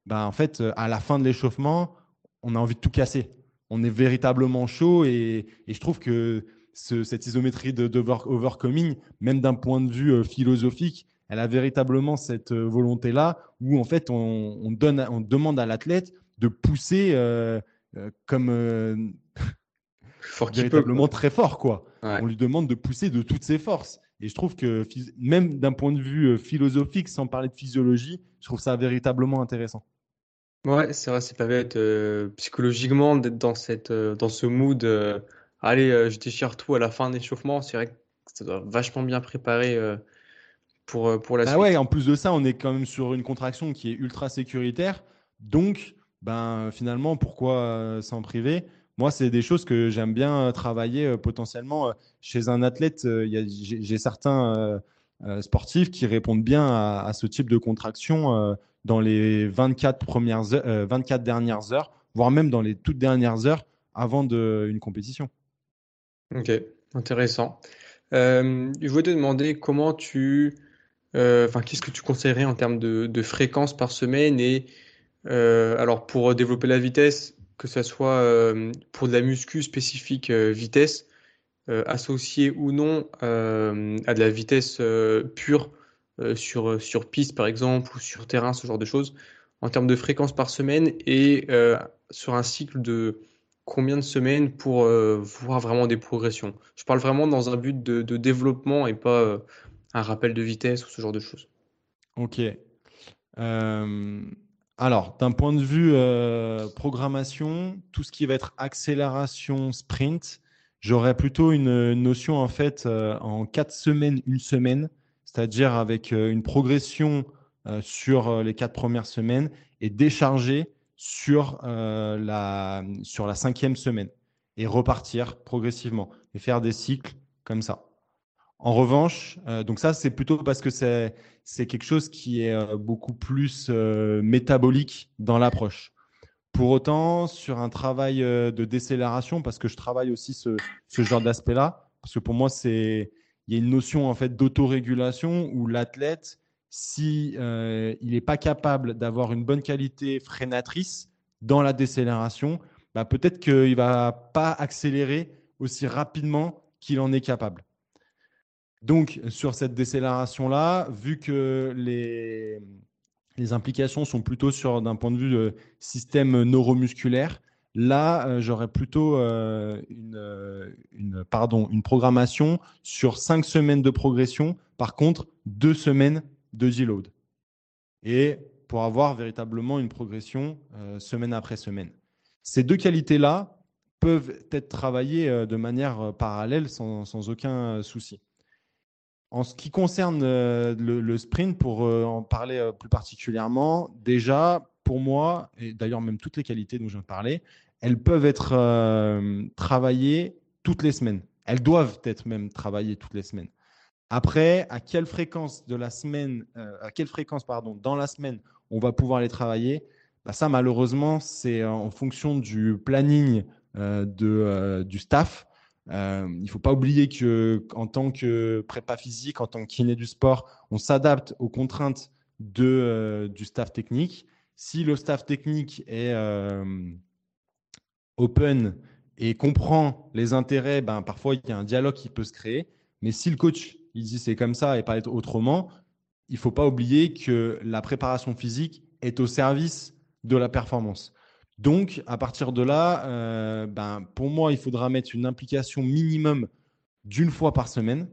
bah, en fait, euh, à la fin de l'échauffement, on a envie de tout casser. On est véritablement chaud et, je trouve que cette isométrie de, overcoming, même d'un point de vue euh, philosophique, elle a véritablement cette euh, volonté-là où en fait on, donne, on demande à l'athlète de pousser comme fort véritablement très fort quoi. On lui demande de pousser de toutes ses forces. Et je trouve que même d'un point de vue philosophique, sans parler de physiologie, je trouve ça véritablement intéressant. Ouais, c'est vrai, c'est pas bête. Euh, psychologiquement, d'être dans cette, euh, dans ce mood, euh, allez, je déchire tout à la fin d'échauffement, c'est vrai que ça doit vachement bien préparer pour, pour la bah suite. ouais, en plus de ça, on est quand même sur une contraction qui est ultra sécuritaire. Donc, ben, finalement, pourquoi s'en priver? Moi, c'est des choses que j'aime bien travailler potentiellement chez un athlète. j'ai certains sportifs qui répondent bien à, à ce type de contraction dans les 24, premières 24 euh, dernières heures, voire même dans les toutes dernières heures avant de, une compétition. Ok, intéressant. Euh, je voulais te demander comment tu, euh, enfin, qu'est-ce que tu conseillerais en termes de, fréquence par semaine et alors pour développer la vitesse, que ce soit pour de la muscu spécifique vitesse, associée ou non à de la vitesse pure euh, sur, euh, sur piste par exemple ou sur terrain, ce genre de choses, en termes de fréquence par semaine et euh, sur un cycle de combien de semaines pour voir vraiment des progressions. Je parle vraiment dans un but de, développement et pas un rappel de vitesse ou ce genre de choses. Ok. alors, d'un point de vue programmation, tout ce qui va être accélération, sprint, j'aurais plutôt une notion en fait en quatre semaines, une semaine c'est-à-dire avec euh, une progression euh, sur euh, les quatre premières semaines et décharger sur, la, sur la cinquième semaine et repartir progressivement et faire des cycles comme ça. En revanche, donc ça, c'est plutôt parce que c'est, c'est quelque chose qui est beaucoup plus métabolique dans l'approche. Pour autant, sur un travail de décélération, parce que je travaille aussi ce, ce genre d'aspect-là, parce que pour moi, c'est, il y a une notion en fait d'autorégulation où l'athlète, si euh, il n'est pas capable d'avoir une bonne qualité freinatrice dans la décélération, bah, peut-être qu'il ne va pas accélérer aussi rapidement qu'il en est capable. Donc, sur cette décélération-là, vu que les, les implications sont plutôt sur d'un point de vue de système neuromusculaire, Là, euh, j'aurais plutôt euh, euh, une, programmation sur cinq semaines de progression, par contre, deux semaines de deload. Et pour avoir véritablement une progression semaine après semaine. Ces deux qualités-là peuvent être travaillées de manière parallèle sans, sans aucun souci. En ce qui concerne le, sprint, pour en parler plus particulièrement, déjà, pour moi, et d'ailleurs même toutes les qualités dont je viens de parler, elles peuvent être travaillées toutes les semaines. Elles doivent être même travaillées toutes les semaines. Après, à quelle fréquence de la semaine, à quelle fréquence pardon, dans la semaine on va pouvoir les travailler? Bah, Ça, malheureusement, c'est en fonction du planning de, du staff euh, il ne faut pas oublier qu'en tant que prépa physique, en tant que kiné du sport, on s'adapte aux contraintes de, euh, du staff technique. Si le staff technique est euh, open et comprend les intérêts, ben, parfois il y a un dialogue qui peut se créer. Mais si le coach il dit c'est comme ça et pas autrement, il faut pas oublier que la préparation physique est au service de la performance. Donc, à partir de là, euh, ben, pour moi, il faudra mettre une implication minimum d'une fois par semaine.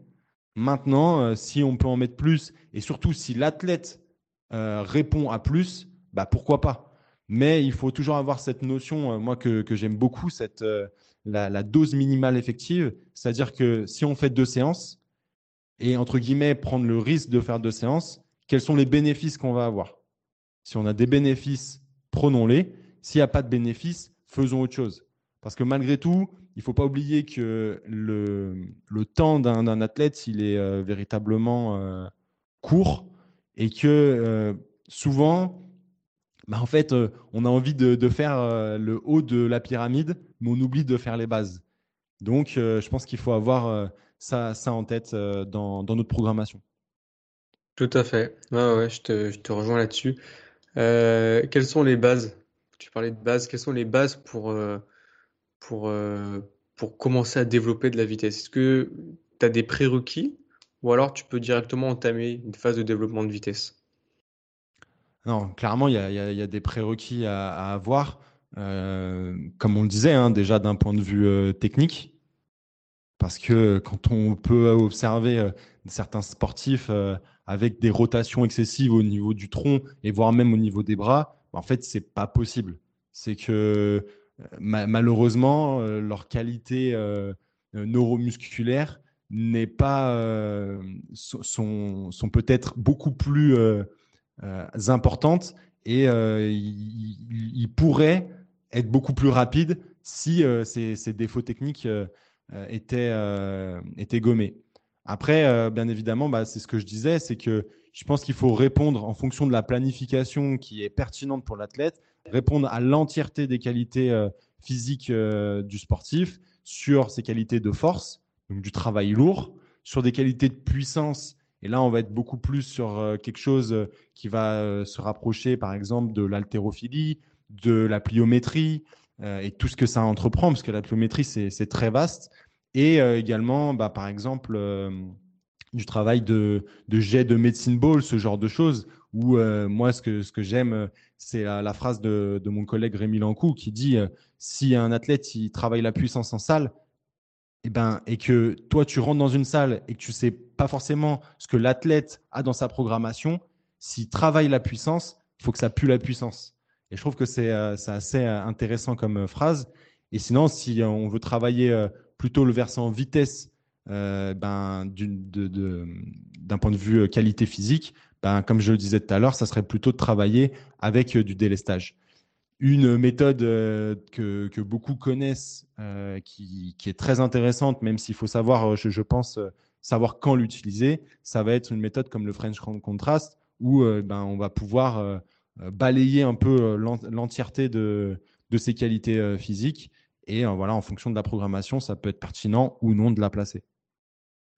Maintenant, euh, si on peut en mettre plus, et surtout si l'athlète euh, répond à plus, bah, pourquoi pas? Mais il faut toujours avoir cette notion, moi que, j'aime beaucoup, cette, la, la, dose minimale effective. C'est-à-dire que si on fait deux séances, et entre guillemets prendre le risque de faire deux séances, quels sont les bénéfices qu'on va avoir? Si on a des bénéfices, prenons-les. S'il n'y a pas de bénéfice, faisons autre chose. Parce que malgré tout, il ne faut pas oublier que le, le temps d'un athlète, il est euh, véritablement euh, court et que euh, souvent, bah, en fait, on a envie de, faire le haut de la pyramide, mais on oublie de faire les bases. Donc, je pense qu'il faut avoir ça, en tête dans, notre programmation. Tout à fait. Ouais, ouais, je, te, rejoins là-dessus. quelles sont les bases? Tu parlais de base. Quelles sont les bases pour, euh, euh, pour commencer à développer de la vitesse? Est-ce que tu as des prérequis? Ou alors tu peux directement entamer une phase de développement de vitesse? Non, clairement, il y a, des prérequis à, avoir. Euh, comme on le disait, hein, déjà d'un point de vue technique, parce que quand on peut observer certains sportifs avec des rotations excessives au niveau du tronc et voire même au niveau des bras, en fait, c'est pas possible. C'est que euh, malheureusement, euh, leur qualité euh, neuromusculaire n'est pas sont peut-être beaucoup plus importantes et ils pourraient être beaucoup plus rapides si ces, défauts techniques étaient, étaient gommés. Après, bien évidemment, bah, c'est ce que je disais, c'est que je pense qu'il faut répondre en fonction de la planification qui est pertinente pour l'athlète, répondre à l'entièreté des qualités euh, physiques euh, du sportif, sur ses qualités de force, donc du travail lourd, sur des qualités de puissance. Et là, on va être beaucoup plus sur euh, quelque chose qui va se rapprocher, par exemple, de l'haltérophilie, de la pliométrie et tout ce que ça entreprend, parce que la pliométrie, c'est très vaste. Et également, bah, par exemple, du travail de, de jet de médecine ball, ce genre de choses. Où euh, moi, ce que, j'aime, euh, c'est la, phrase de, mon collègue Rémi Lancou qui dit euh, si un athlète il travaille la puissance en salle, et, eh ben, et que toi, tu rentres dans une salle et que tu sais pas forcément ce que l'athlète a dans sa programmation, s'il travaille la puissance, il faut que ça pue la puissance. Et je trouve que c'est assez intéressant comme phrase. Et sinon, si on veut travailler plutôt le versant vitesse euh, ben, d'un point de vue euh, qualité physique, ben, comme je le disais tout à l'heure, ça serait plutôt de travailler avec euh, du délestage. Une méthode que, que, beaucoup connaissent, qui, qui, est très intéressante, même s'il faut savoir, je, pense, savoir quand l'utiliser, ça va être une méthode comme le French Contrast, où ben, on va pouvoir balayer un peu l'entièreté de, de ses qualités physiques. Et voilà, en fonction de la programmation, ça peut être pertinent ou non de la placer.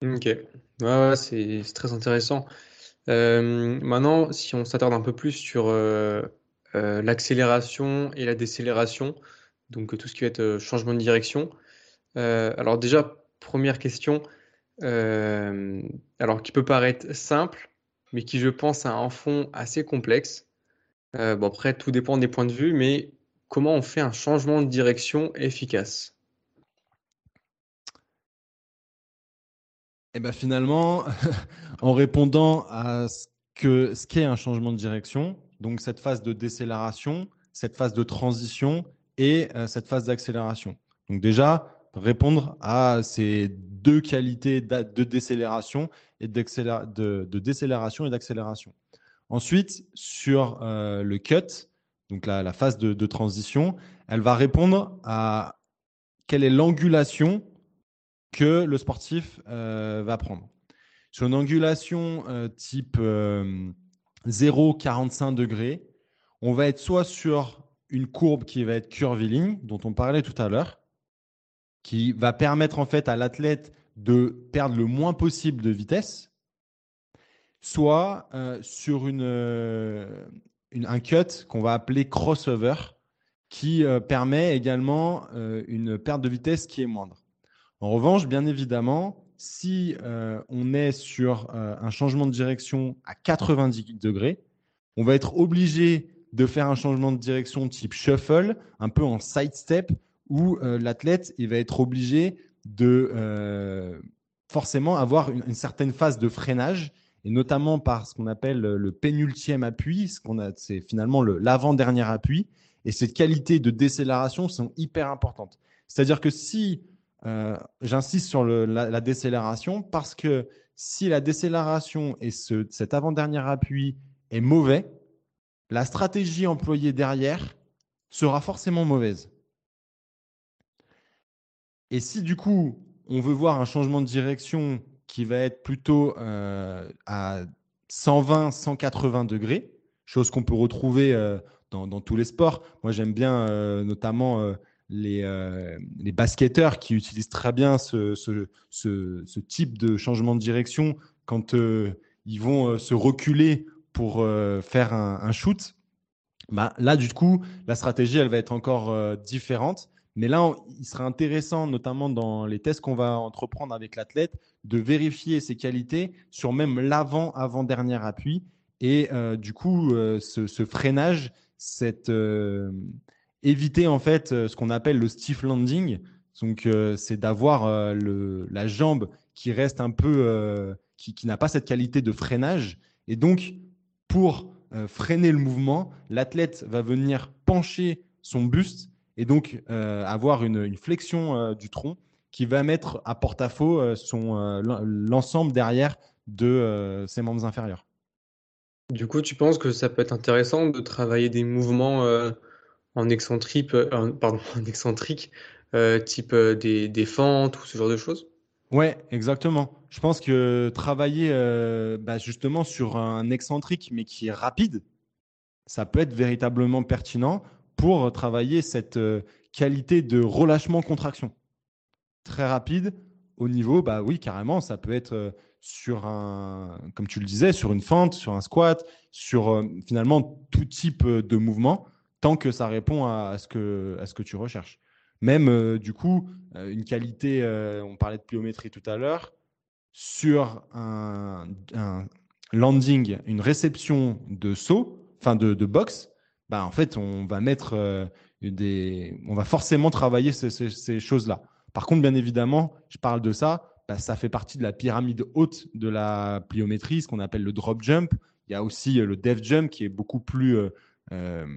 Ok, ouais, ouais, c'est très intéressant. Euh, maintenant, si on s'attarde un peu plus sur euh, euh, l'accélération et la décélération, donc tout ce qui va être changement de direction. alors déjà, première question, alors qui peut paraître simple, mais qui je pense a un fond assez complexe. bon après, tout dépend des points de vue, mais comment on fait un changement de direction efficace? Eh ben finalement, en répondant à ce ce qu'est un changement de direction, donc cette phase de décélération, cette phase de transition et euh, cette phase d'accélération. Donc déjà, répondre à ces deux qualités de décélération et de, décélération et d'accélération. Ensuite, sur euh, le cut, donc la, phase de, transition, elle va répondre à quelle est l'angulation que le sportif euh, va prendre. Sur une angulation type 0,45 degrés, on va être soit sur une courbe qui va être curviligne, dont on parlait tout à l'heure, qui va permettre en fait à l'athlète de perdre le moins possible de vitesse, soit euh, sur euh, un cut qu'on va appeler crossover, qui euh, permet également une perte de vitesse qui est moindre. En revanche, bien évidemment, si on est sur un changement de direction à 90 degrés, on va être obligé de faire un changement de direction type shuffle, un peu en sidestep, où euh, l'athlète va être obligé de euh, forcément avoir une, certaine phase de freinage, et notamment par ce qu'on appelle le pénultième appui, ce c'est finalement l'avant-dernier appui, et cette qualité de décélération sont hyper importantes. C'est-à-dire que si euh, j'insiste sur la, décélération, parce que si la décélération et ce, cet avant-dernier appui est mauvais, la stratégie employée derrière sera forcément mauvaise. Et si du coup, on veut voir un changement de direction qui va être plutôt euh, à 120, 180 degrés, chose qu'on peut retrouver euh, dans, tous les sports. Moi, j'aime bien notamment les, les, basketteurs qui utilisent très bien ce, type de changement de direction quand ils vont se reculer pour faire un, shoot. Bah, là, du coup, la stratégie, elle va être encore différente. Mais là, il sera intéressant, notamment dans les tests qu'on va entreprendre avec l'athlète, de vérifier ses qualités sur même l'avant-avant-dernier appui. Et euh, du coup, euh, ce, freinage, cette, euh, éviter en fait ce qu'on appelle le stiff landing. Donc, c'est d'avoir la jambe qui reste un peu, qui, n'a pas cette qualité de freinage. Et donc, pour freiner le mouvement, l'athlète va venir pencher son buste et donc euh, avoir une, flexion euh, du tronc qui va mettre à porte-à-faux euh, l'ensemble derrière de ses membres inférieurs. Du coup, tu penses que ça peut être intéressant de travailler des mouvements en excentrique, pardon, en excentrique type des, des, fentes ou ce genre de choses? Ouais, exactement. Je pense que travailler bah, justement sur un excentrique mais qui est rapide, ça peut être véritablement pertinent pour travailler cette euh, qualité de relâchement-contraction. Très rapide, au niveau, bah oui, carrément, ça peut être euh, sur un, comme tu le disais, sur une fente, sur un squat, sur euh, finalement tout type de mouvement, que ça répond à, ce, que, à ce que tu recherches. Même du coup, une qualité, on parlait de pliométrie tout à l'heure, sur un, landing, une réception de saut, enfin de, de boxe, bah, en fait, on va mettre euh, des, on va forcément travailler ces, choses-là. Par contre, bien évidemment, je parle de ça, bah, ça fait partie de la pyramide haute de la pliométrie, ce qu'on appelle le drop jump. Il y a aussi euh, le dev jump qui est beaucoup plus euh,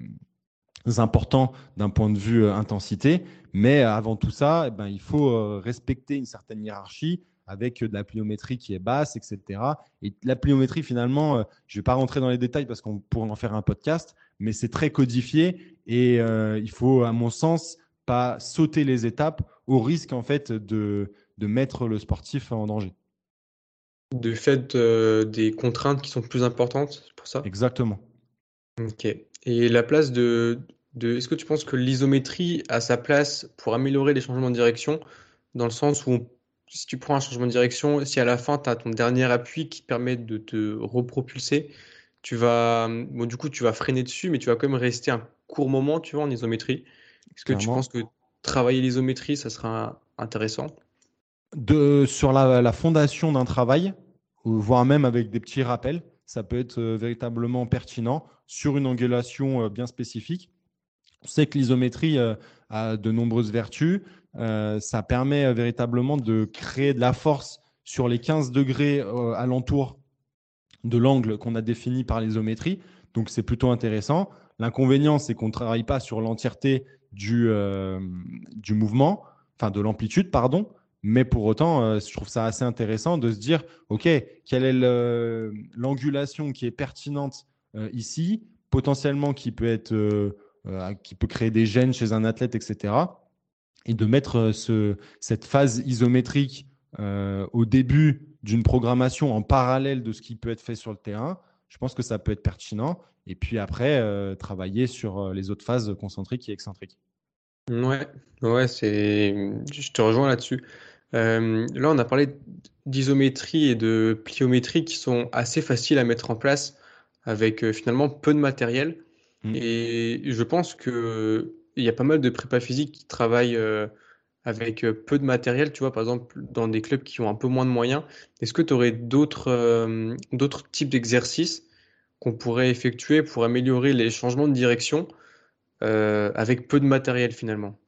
important d'un point de vue intensité. Mais avant tout ça, eh ben, il faut respecter une certaine hiérarchie avec de la pliométrie qui est basse, etc. Et la pliométrie, finalement, je ne vais pas rentrer dans les détails parce qu'on pourrait en faire un podcast, mais c'est très codifié et euh, il faut, à mon sens, pas sauter les étapes au risque en fait de, de mettre le sportif en danger. De fait euh, des contraintes qui sont plus importantes, pour ça? Exactement. Ok. Et la place de, de est-ce que tu penses que l'isométrie a sa place pour améliorer les changements de direction, dans le sens où si tu prends un changement de direction, si à la fin tu as ton dernier appui qui te permet de te repropulser, tu vas, bon, du coup, tu vas freiner dessus, mais tu vas quand même rester un court moment, tu vois, en isométrie. Est-ce que tu penses que travailler l'isométrie, ça sera intéressant? De, Sur la, fondation d'un travail, voire même avec des petits rappels, ça peut être euh, véritablement pertinent sur une angulation euh, bien spécifique. On sait que l'isométrie euh, a de nombreuses vertus. ça permet véritablement de créer de la force sur les 15 degrés alentour de l'angle qu'on a défini par l'isométrie. Donc c'est plutôt intéressant. L'inconvénient, c'est qu'on ne travaille pas sur l'entièreté du, du mouvement. enfin de l'amplitude, pardon. Mais pour autant, je trouve ça assez intéressant de se dire, OK, quelle est l'angulation qui est pertinente ici, potentiellement qui peut, être, qui peut créer des gènes chez un athlète, etc. Et de mettre ce, cette phase isométrique au début d'une programmation en parallèle de ce qui peut être fait sur le terrain, je pense que ça peut être pertinent. Et puis après, euh, travailler sur euh, les autres phases concentriques et excentriques. Ouais, ouais, c'est. Je te rejoins là-dessus. Euh, là, on a parlé d'isométrie et de pliométrie qui sont assez faciles à mettre en place avec finalement peu de matériel. Mm. Et je pense qu'il y a pas mal de prépa physique qui travaillent avec peu de matériel, tu vois, par exemple, dans des clubs qui ont un peu moins de moyens, est-ce que tu aurais d'autres d'autres types d'exercices qu'on pourrait effectuer pour améliorer les changements de direction avec peu de matériel finalement?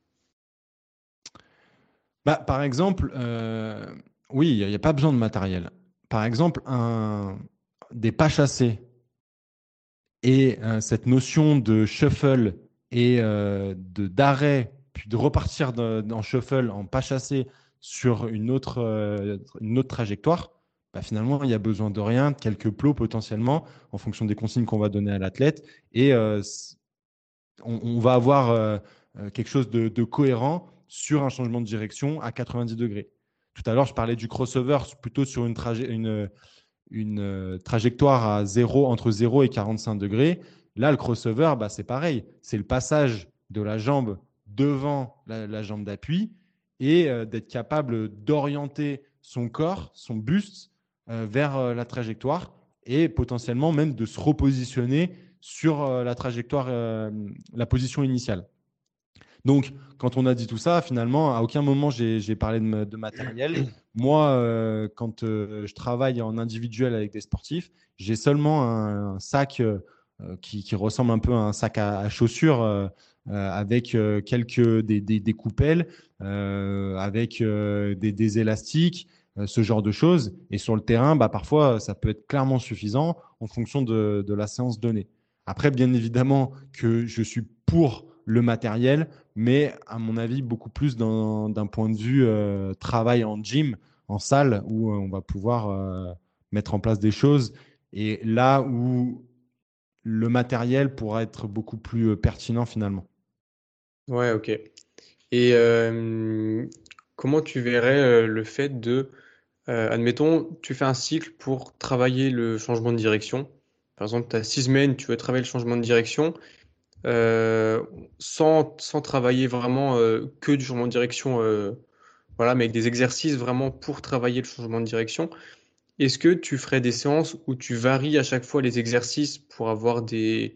Bah, Par exemple, oui, il n'y a, pas besoin de matériel. Par exemple, un, des pas chassés et cette notion de shuffle et de d'arrêt puis de repartir en shuffle, en pas chassé sur une autre, euh, une autre trajectoire, bah finalement, il y a besoin de rien, de quelques plots potentiellement, en fonction des consignes qu'on va donner à l'athlète. Et euh, on, va avoir euh, quelque chose de, cohérent sur un changement de direction à 90 degrés. Tout à l'heure, je parlais du crossover plutôt sur une, une trajectoire à 0, entre 0 et 45 degrés. Là, le crossover, bah, c'est pareil. C'est le passage de la jambe devant la, jambe d'appui et euh, d'être capable d'orienter son corps, son buste euh, vers euh, la trajectoire et potentiellement même de se repositionner sur la trajectoire, la position initiale. Donc, quand on a dit tout ça, finalement, à aucun moment j'ai parlé de, matériel. Moi, quand je travaille en individuel avec des sportifs, j'ai seulement un, sac qui, ressemble un peu à un sac à chaussures euh, avec euh, quelques des, des, coupelles, euh, avec des, élastiques, ce genre de choses. Et sur le terrain, bah, parfois, ça peut être clairement suffisant en fonction de, de la séance donnée. Après, bien évidemment que je suis pour le matériel, mais à mon avis, beaucoup plus d'un point de vue travail en gym, en salle, où on va pouvoir mettre en place des choses. Et là où le matériel pourra être beaucoup plus pertinent finalement. Ouais, OK. Et comment tu verrais le fait de, admettons, tu fais un cycle pour travailler le changement de direction. Par exemple, tu as six semaines, tu veux travailler le changement de direction, sans, sans travailler vraiment que du changement de direction, voilà, mais avec des exercices vraiment pour travailler le changement de direction. Est-ce que tu ferais des séances où tu varies à chaque fois les exercices pour avoir des,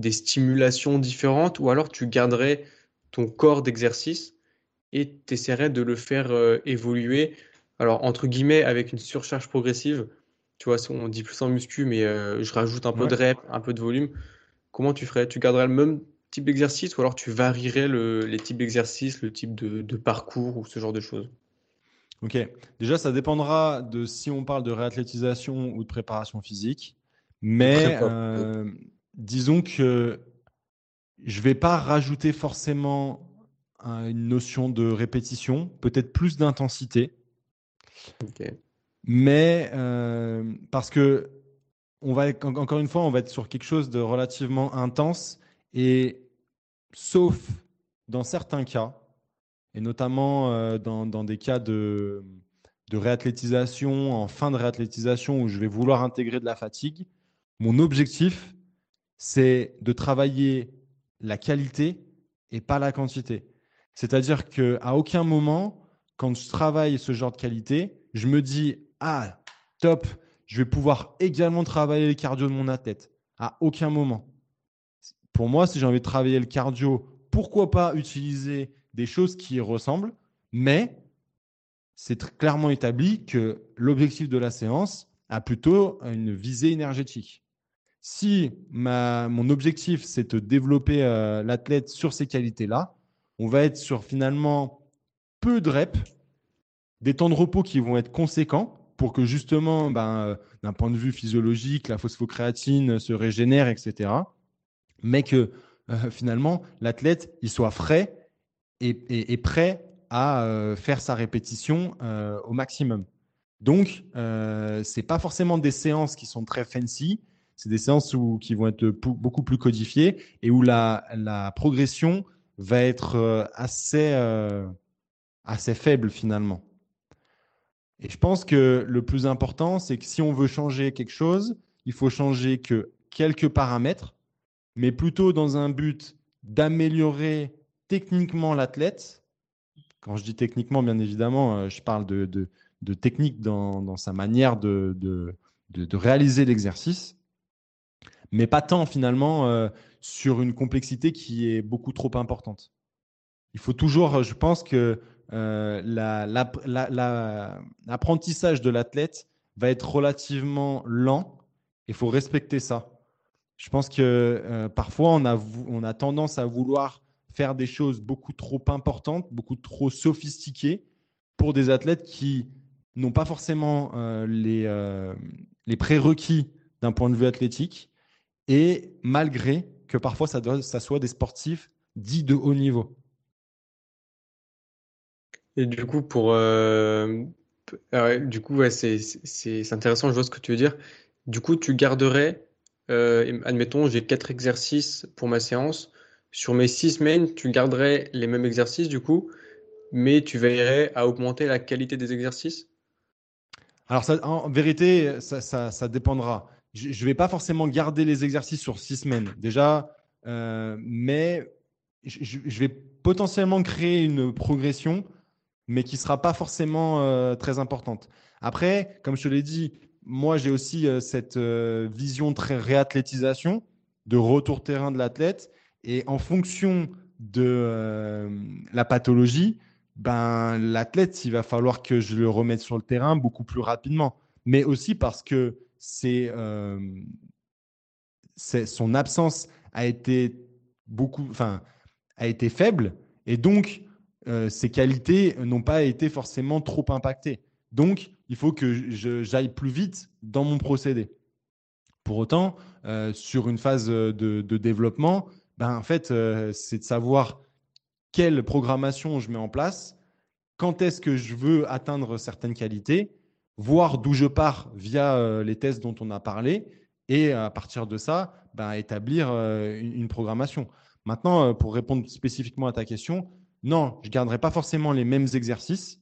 des stimulations différentes? Ou alors tu garderais ton corps d'exercice et tu essaierais de le faire euh, évoluer, alors entre guillemets avec une surcharge progressive. Tu vois, on dit plus en muscu, mais euh, je rajoute un peu de rep, un peu de volume. Comment tu ferais? Tu garderais le même type d'exercice ou alors tu varierais les types d'exercices, le type de, parcours ou ce genre de choses? Ok. Déjà, ça dépendra de si on parle de réathlétisation ou de préparation physique. Mais disons que je ne vais pas rajouter forcément une notion de répétition, peut-être plus d'intensité. Mais euh, parce que on va encore une fois, on va être sur quelque chose de relativement intense et sauf dans certains cas, et notamment euh, dans, des cas de, de réathlétisation, en fin de réathlétisation où je vais vouloir intégrer de la fatigue, mon objectif, c'est de travailler la qualité et pas la quantité. C'est-à-dire qu'à aucun moment, quand je travaille ce genre de qualité, je me dis Ah, top, je vais pouvoir également travailler le cardio de mon athlète. À aucun moment. Pour moi, si j'ai envie de travailler le cardio, pourquoi pas utiliser des choses qui y ressemblent, mais c'est clairement établi que l'objectif de la séance a plutôt une visée énergétique. Si mon objectif, c'est de développer euh, l'athlète sur ces qualités-là, on va être sur finalement peu de reps, des temps de repos qui vont être conséquents pour que justement, ben, euh, d'un point de vue physiologique, la phosphocréatine se régénère, etc. Mais que euh, finalement, l'athlète, il soit frais et, prêt à faire sa répétition au maximum. Donc, ce n'est pas forcément des séances qui sont très fancy, c'est des séances qui vont être beaucoup plus codifiées et où la, progression va être assez, assez faible finalement. Et je pense que le plus important, c'est que si on veut changer quelque chose, il faut changer que quelques paramètres, mais plutôt dans un but d'améliorer techniquement l'athlète. Quand je dis techniquement, bien évidemment, euh, je parle de, de, technique dans, sa manière de, de réaliser l'exercice, mais pas tant finalement euh, sur une complexité qui est beaucoup trop importante. Il faut toujours, je pense que euh, l'apprentissage de l'athlète va être relativement lent. Il faut respecter ça. Je pense que euh, parfois, on a, tendance à vouloir faire des choses beaucoup trop importantes, beaucoup trop sophistiquées pour des athlètes qui n'ont pas forcément euh, les, prérequis d'un point de vue athlétique et malgré que parfois ça soit des sportifs dits de haut niveau. Et du coup, pour, euh, ah du coup, ouais, c'est, intéressant, je vois ce que tu veux dire. Du coup, tu garderais, euh, admettons, j'ai quatre exercices pour ma séance. Sur mes six semaines, tu garderais les mêmes exercices, du coup, mais tu veillerais à augmenter la qualité des exercices? Alors, en vérité, ça, ça, ça dépendra. Je ne vais pas forcément garder les exercices sur six semaines, déjà, euh, mais je vais potentiellement créer une progression mais qui ne sera pas forcément euh, très importante. Après, comme je te l'ai dit, moi, j'ai aussi euh, cette euh, vision très réathlétisation, de retour terrain de l'athlète. Et en fonction de la pathologie, ben, l'athlète, il va falloir que je le remette sur le terrain beaucoup plus rapidement. Mais aussi parce que c'est, son absence a été beaucoup, a été faible. Et donc, euh, ses qualités n'ont pas été forcément trop impactées. Donc, il faut que j'aille plus vite dans mon procédé. Pour autant, euh, sur une phase de, développement, ben, en fait, euh, c'est de savoir quelle programmation je mets en place, quand est-ce que je veux atteindre certaines qualités, voir d'où je pars via les tests dont on a parlé, et à partir de ça, ben, établir une programmation. Maintenant, pour répondre spécifiquement à ta question, non, je ne garderai pas forcément les mêmes exercices,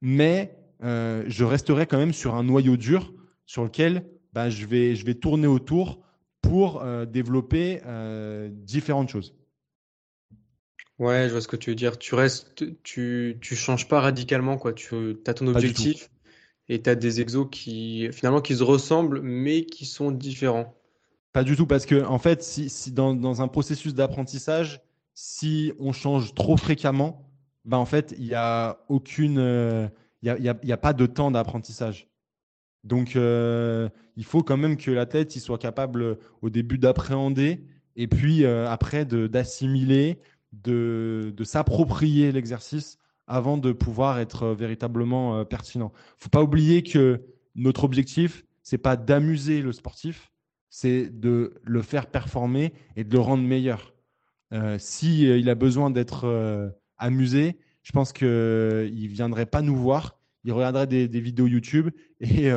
mais euh, je resterai quand même sur un noyau dur sur lequel bah, je, vais, je vais tourner autour pour euh, développer euh, différentes choses. Ouais, je vois ce que tu veux dire. Tu restes, tu, tu changes pas radicalement, quoi. Tu as ton objectif et tu as des exos qui, finalement, qui se ressemblent, mais qui sont différents. Pas du tout, parce que, en fait, si, si dans, dans un processus d'apprentissage, si on change trop fréquemment, ben en fait, il n'y a aucune, euh, pas de temps d'apprentissage. Donc, euh, il faut quand même que l'athlète soit capable au début d'appréhender et puis euh, après d'assimiler, de, de, s'approprier l'exercice avant de pouvoir être véritablement pertinent. Il ne faut pas oublier que notre objectif, c'est pas d'amuser le sportif, c'est de le faire performer et de le rendre meilleur. Euh, si euh, il a besoin d'être euh, amusé, je pense qu'il ne viendrait pas nous voir. Il regarderait des, vidéos YouTube et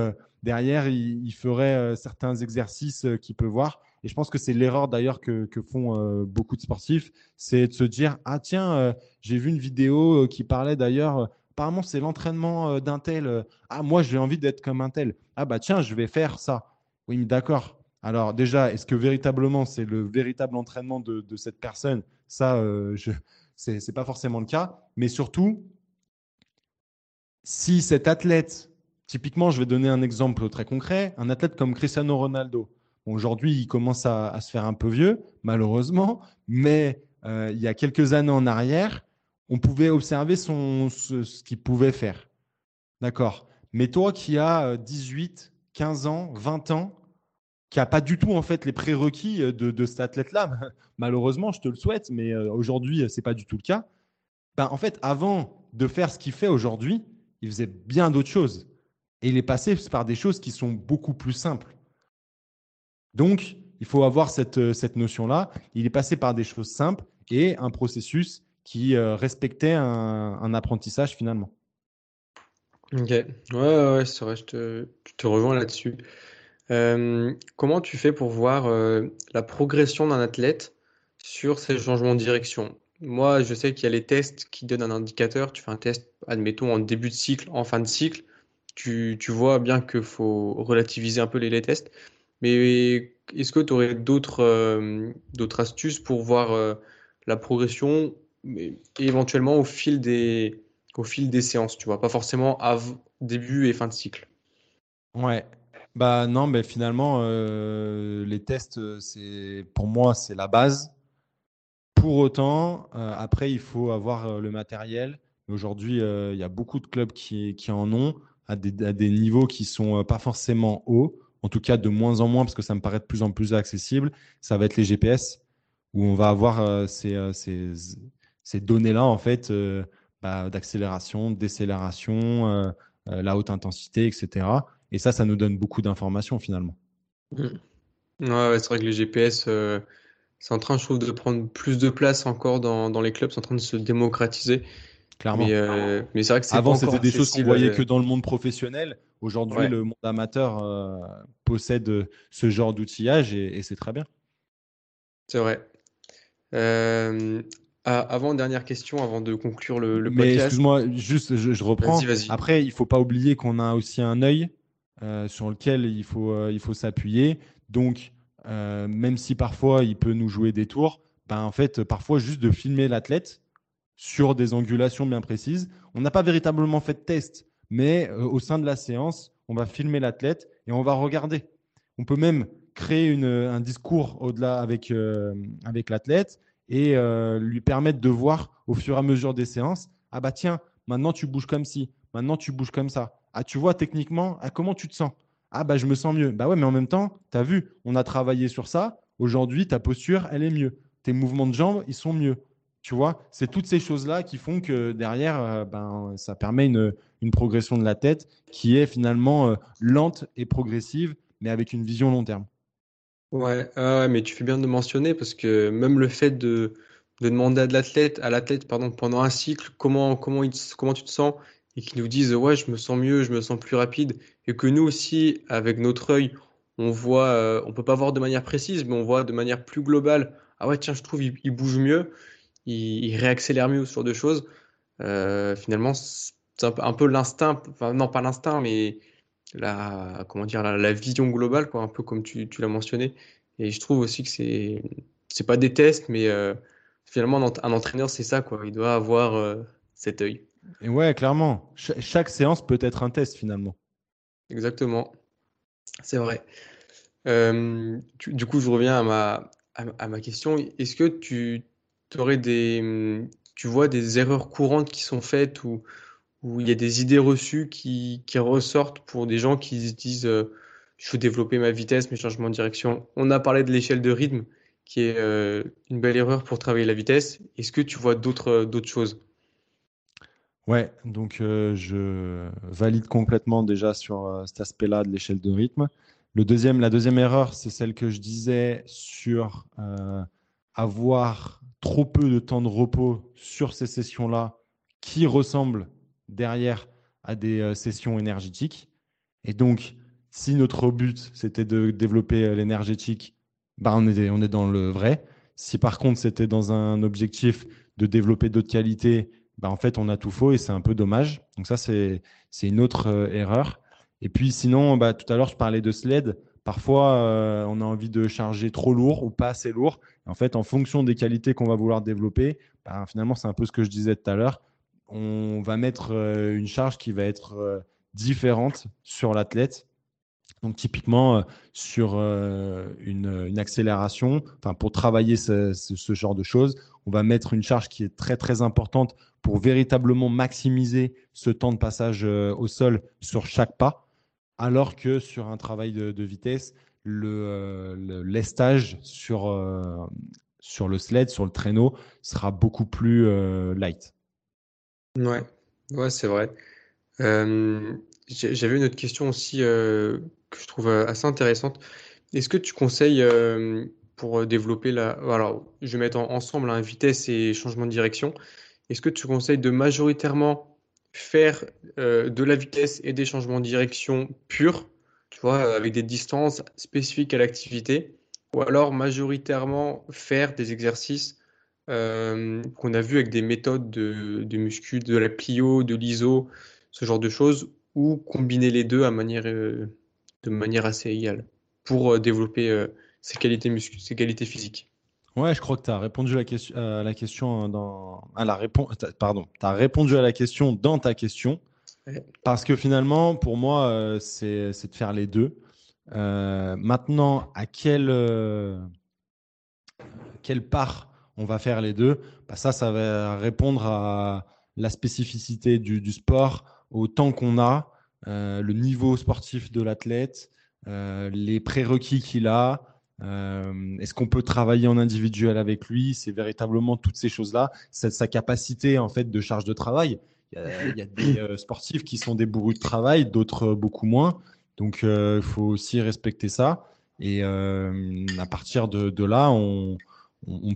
derrière, il, ferait certains exercices qu'il peut voir. Et je pense que c'est l'erreur d'ailleurs que, font beaucoup de sportifs, c'est de se dire ah tiens, j'ai vu une vidéo qui parlait d'ailleurs. Apparemment, c'est l'entraînement d'un tel. ah moi, j'ai envie d'être comme un tel. Ah bah tiens, je vais faire ça. Oui, d'accord. Alors déjà, est-ce que véritablement c'est le véritable entraînement de, cette personne? Ça, euh, ce n'est pas forcément le cas. Mais surtout, si cet athlète, typiquement, je vais donner un exemple très concret, un athlète comme Cristiano Ronaldo, aujourd'hui il commence à, se faire un peu vieux, malheureusement, mais euh, il y a quelques années en arrière, on pouvait observer ce, ce qu'il pouvait faire. D'accord? Mais toi qui as 18, 15 ans, 20 ans, qui n'a pas du tout en fait les prérequis euh, de, cet athlète-là. Malheureusement, je te le souhaite, mais euh, aujourd'hui, ce n'est pas du tout le cas. Ben, en fait, avant de faire ce qu'il fait aujourd'hui, il faisait bien d'autres choses. Et il est passé par des choses qui sont beaucoup plus simples. Donc, il faut avoir cette, euh, cette notion-là. Il est passé par des choses simples et un processus qui respectait un, apprentissage finalement. Ok, ouais, ouais, c'est vrai, je te, te rejoins là-dessus. Comment tu fais pour voir la progression d'un athlète sur ces changements de direction? Moi, je sais qu'il y a les tests qui donnent un indicateur. Tu fais un test, admettons, en début de cycle, en fin de cycle. Tu, tu vois bien qu'il faut relativiser un peu les, les tests. Mais est-ce que tu aurais d'autres euh, astuces pour voir euh, la progression et éventuellement au fil des, au fil des séances, tu vois, pas forcément à début et fin de cycle Ouais, bah non, mais finalement, euh, les tests, c'est pour moi, c'est la base. Pour autant, après, il faut avoir le matériel. Aujourd'hui, il y a beaucoup de clubs qui, qui en ont à des, à des niveaux qui sont pas forcément hauts en tout cas de moins en moins, parce que ça me paraît de plus en plus accessible, ça va être les GPS, où on va avoir euh, euh, ces, ces, données-là, en fait, euh, bah, d'accélération, décélération, la haute intensité, etc. Et ça, ça nous donne beaucoup d'informations finalement. Mmh. Ouais, c'est vrai que les GPS, c'est en train, je trouve, de prendre plus de place encore dans, dans les clubs, c'est en train de se démocratiser. Clairement. Mais, c'est vrai que Avant, c'était des choses qu'on voyait que dans le monde professionnel. Aujourd'hui, le monde amateur euh, possède euh, ce genre d'outillage et, c'est très bien. C'est vrai. Euh, avant, dernière question, avant de conclure le, le podcast. Mais excuse-moi, juste, je, reprends. Après, il ne faut pas oublier qu'on a aussi un œil sur lequel il faut, il faut s'appuyer. Donc, même si parfois il peut nous jouer des tours, ben, en fait, parfois juste de filmer l'athlète sur des angulations bien précises. On n'a pas véritablement fait de test mais euh, au sein de la séance, on va filmer l'athlète et on va regarder. On peut même créer un discours au-delà avec, euh, avec l'athlète et euh, lui permettre de voir au fur et à mesure des séances, ah bah tiens, maintenant tu bouges comme ci, maintenant tu bouges comme ça. Ah tu vois techniquement, ah, comment tu te sens? Ah bah je me sens mieux. Bah ouais, mais en même temps, tu as vu, on a travaillé sur ça. Aujourd'hui, ta posture, elle est mieux. Tes mouvements de jambes, ils sont mieux. Tu vois, c'est toutes ces choses-là qui font que derrière, euh, ben, ça permet une, progression de la tête qui est finalement euh, lente et progressive, mais avec une vision long terme. Ouais, mais tu fais bien de mentionner parce que même le fait de, demander à l'athlète, à l'athlète pardon, pendant un cycle comment, comment, comment tu te sens et qu'ils nous disent ouais je me sens mieux, je me sens plus rapide et que nous aussi avec notre œil on voit, euh, on peut pas voir de manière précise mais on voit de manière plus globale ah ouais tiens je trouve il bouge mieux il, réaccélère mieux sur deux choses. Euh, finalement, c'est un, peu l'instinct, enfin non pas l'instinct, mais la, comment dire, la, vision globale, quoi, un peu comme tu, l'as mentionné. Et je trouve aussi que c'est c'est pas des tests, mais euh, finalement un, entraîneur c'est ça, quoi. Il doit avoir euh, cet œil. Et ouais, clairement. chaque séance peut être un test finalement. Exactement. C'est vrai. du coup, je reviens à ma, question. Est-ce que tu, aurais des, tu vois des erreurs courantes qui sont faites ou où il y a des idées reçues qui, ressortent pour des gens qui se disent euh, je veux développer ma vitesse, mes changements de direction. On a parlé de l'échelle de rythme qui est euh, une belle erreur pour travailler la vitesse. Est-ce que tu vois d'autres choses? Ouais, donc euh, je valide complètement déjà sur cet aspect-là de l'échelle de rythme. Le deuxième, la deuxième erreur, c'est celle que je disais sur avoir trop peu de temps de repos sur ces sessions-là qui ressemblent derrière à des euh, sessions énergétiques. Et donc, si notre but, c'était de développer euh, l'énergétique, bah, on, est, on est dans le vrai. Si par contre, c'était dans un objectif de développer d'autres qualités, bah, en fait, on a tout faux et c'est un peu dommage. Donc ça, c'est une autre euh, erreur. Et puis sinon, bah, tout à l'heure, je parlais de sled. Parfois, euh, on a envie de charger trop lourd ou pas assez lourd. En fait, en fonction des qualités qu'on va vouloir développer, ben, finalement, c'est un peu ce que je disais tout à l'heure. On va mettre euh, une charge qui va être différente sur l'athlète. Donc, typiquement, sur une, accélération, enfin, pour travailler ce, ce, genre de choses, on va mettre une charge qui est très, très importante pour véritablement maximiser ce temps de passage au sol sur chaque pas alors que sur un travail de, vitesse, le, lestage sur, euh, sur le sled, sur le traîneau, sera beaucoup plus euh, light. Ouais, ouais c'est vrai. Euh, j'avais une autre question aussi que je trouve assez intéressante. Est-ce que tu conseilles pour développer la. Alors, je vais mettre ensemble un vitesse et changement de direction. Est-ce que tu conseilles de majoritairement faire de la vitesse et des changements de direction purs, tu vois, avec des distances spécifiques à l'activité, ou alors majoritairement faire des exercices qu'on a vus avec des méthodes de, de muscu, de la plio, de l'iso, ce genre de choses, ou combiner les deux de manière assez égale pour développer ses qualités, muscu ses qualités physiques? Ouais, je crois que tu as répondu à la question, à la question dans à la réponse. Pardon, tu as répondu à la question dans ta question. Parce que finalement, pour moi, euh, c'est de faire les deux. Euh, maintenant, à quelle, euh, quelle part on va faire les deux? Bah Ça, ça va répondre à la spécificité du, du sport, au temps qu'on a, le niveau sportif de l'athlète, les prérequis qu'il a, euh, est-ce qu'on peut travailler en individuel avec lui? C'est véritablement toutes ces choses-là, sa capacité en fait de charge de travail. Il y a, des euh, sportifs qui sont des de travail, d'autres euh, beaucoup moins. Donc il faut aussi respecter ça. Et à partir de, là, on,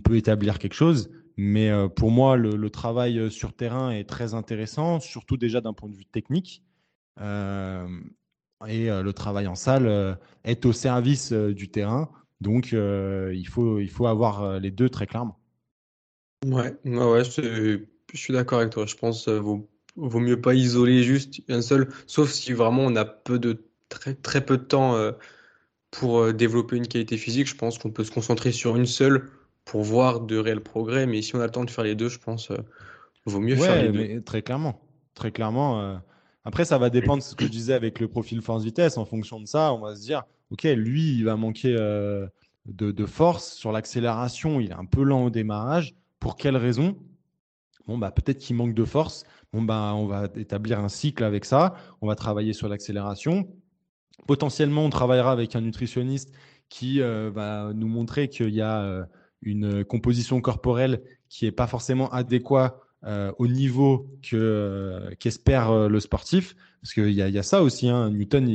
peut établir quelque chose. Mais pour moi, le, travail sur terrain est très intéressant, surtout déjà d'un point de vue technique. et le travail en salle est au service du terrain. Donc, euh, il, faut, il faut avoir euh, les deux très clairement. Ouais, ouais, je, suis d'accord avec toi. Je pense qu'il euh, vaut, vaut mieux pas isoler juste un seul, sauf si vraiment on a peu de, très, très peu de temps pour développer une qualité physique. Je pense qu'on peut se concentrer sur une seule pour voir de réels progrès. Mais si on a le temps de faire les deux, je pense qu'il vaut mieux faire les deux. Mais très clairement. Très clairement. Après, ça va dépendre de ce que je disais avec le profil force-vitesse. En fonction de ça, on va se dire ok, lui, il va manquer euh, de, force sur l'accélération, il est un peu lent au démarrage. Pour quelle raison? Bah, peut-être qu'il manque de force. Bon, bah, on va établir un cycle avec ça. On va travailler sur l'accélération. Potentiellement, on travaillera avec un nutritionniste qui euh, va nous montrer qu'il y a euh, une composition corporelle qui n'est pas forcément adéquate au niveau qu'espère le sportif. Parce qu'il y, a ça aussi. Hein. Newton,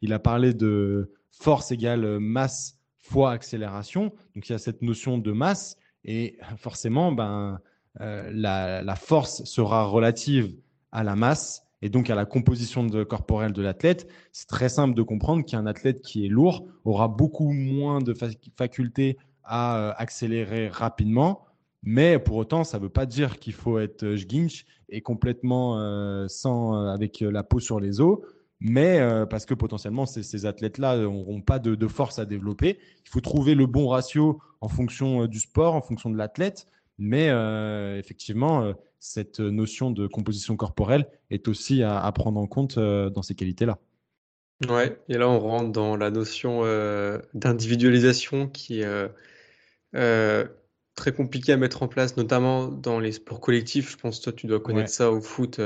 il, a parlé de force égale euh, masse fois accélération. Donc il y a cette notion de masse et forcément, ben, euh, la, force sera relative à la masse et donc à la composition de, corporelle de l'athlète. C'est très simple de comprendre qu'un athlète qui est lourd aura beaucoup moins de faculté à euh, accélérer rapidement. Mais pour autant, ça ne veut pas dire qu'il faut être Schginch et complètement sans, avec la peau sur les os mais euh, parce que potentiellement ces, athlètes-là n'auront pas de, force à développer. Il faut trouver le bon ratio en fonction euh, du sport, en fonction de l'athlète, mais euh, effectivement, cette notion de composition corporelle est aussi à, prendre en compte dans ces qualités-là. Ouais, et là on rentre dans la notion d'individualisation qui est très compliquée à mettre en place, notamment dans les sports collectifs. Je pense que toi tu dois connaître ça au foot.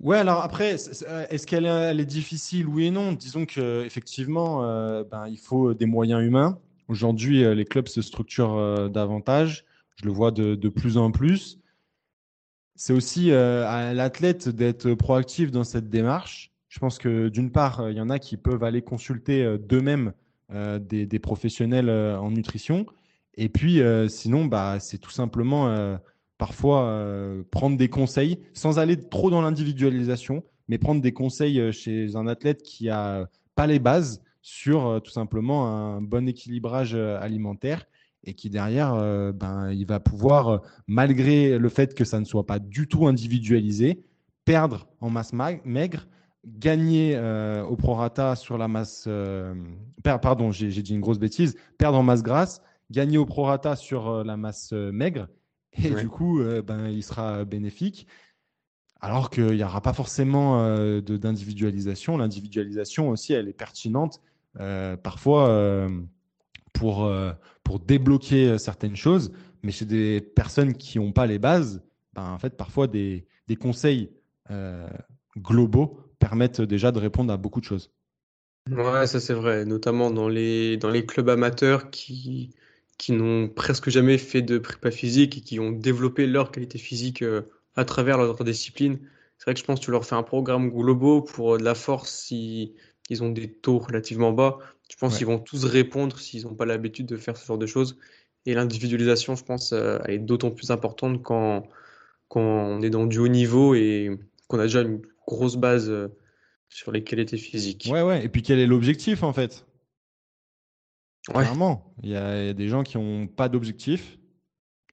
Ouais, alors après, euh, est-ce qu'elle est, difficile, oui et non Disons qu'effectivement, euh, ben, il faut des moyens humains. Aujourd'hui, euh, les clubs se structurent davantage. Je le vois de, plus en plus. C'est aussi à l'athlète d'être proactif dans cette démarche. Je pense que d'une part, il y en a qui peuvent aller consulter d'eux-mêmes des, des, professionnels en nutrition. Et puis, sinon, bah, c'est tout simplement parfois euh, prendre des conseils sans aller trop dans l'individualisation, mais prendre des conseils euh, chez un athlète qui a pas les bases sur euh, tout simplement un bon équilibrage alimentaire et qui derrière, ben, il va pouvoir, malgré le fait que ça ne soit pas du tout individualisé, perdre en masse maigre, gagner au prorata sur la masse, pardon, j'ai dit une grosse bêtise, perdre en masse grasse, gagner au prorata sur la masse maigre et du coup, euh, ben, il sera bénéfique. Alors qu'il n'y aura pas forcément euh, d'individualisation. L'individualisation aussi, elle est pertinente euh, parfois pour, pour débloquer certaines choses. Mais chez des personnes qui n'ont pas les bases, ben, en fait, parfois des, des conseils globaux permettent déjà de répondre à beaucoup de choses. Ouais, ça c'est vrai, notamment dans les, dans les clubs amateurs qui, qui n'ont presque jamais fait de prépa physique et qui ont développé leur qualité physique euh, à travers leur discipline. C'est vrai que je pense que tu leur fais un programme global pour euh, de la force si ils ont des taux relativement bas. Je pense qu'ils vont tous répondre s'ils n'ont pas l'habitude de faire ce genre de choses. Et l'individualisation, je pense, euh, elle est d'autant plus importante quand, quand on est dans du haut niveau et qu'on a déjà une grosse base sur les qualités physiques. Ouais, ouais. Et puis quel est l'objectif en fait? Clairement, il y, a des gens qui n'ont pas d'objectif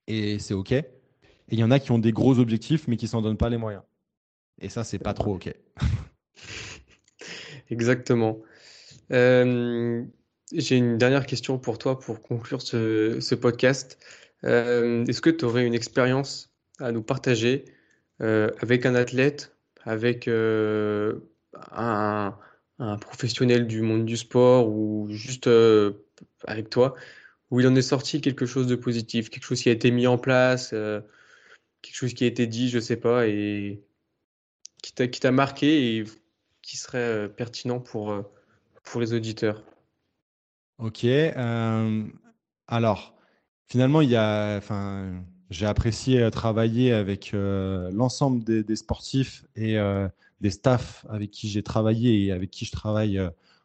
et c'est OK. Et il y en a qui ont des gros objectifs mais qui s'en donnent pas les moyens. Et ça, c'est pas trop OK. Exactement. Euh, j'ai une dernière question pour toi pour conclure ce, podcast. Euh, est-ce que tu aurais une expérience à nous partager euh, avec un athlète, avec un, professionnel du monde du sport ou juste avec toi, où il en est sorti quelque chose de positif, quelque chose qui a été mis en place, quelque chose qui a été dit, je sais pas, et qui t'a marqué et qui serait pertinent pour, pour les auditeurs Ok. Euh, alors, finalement, il y a, enfin, j'ai apprécié euh, travailler avec euh, l'ensemble des, sportifs et des staffs avec qui j'ai travaillé et avec qui je travaille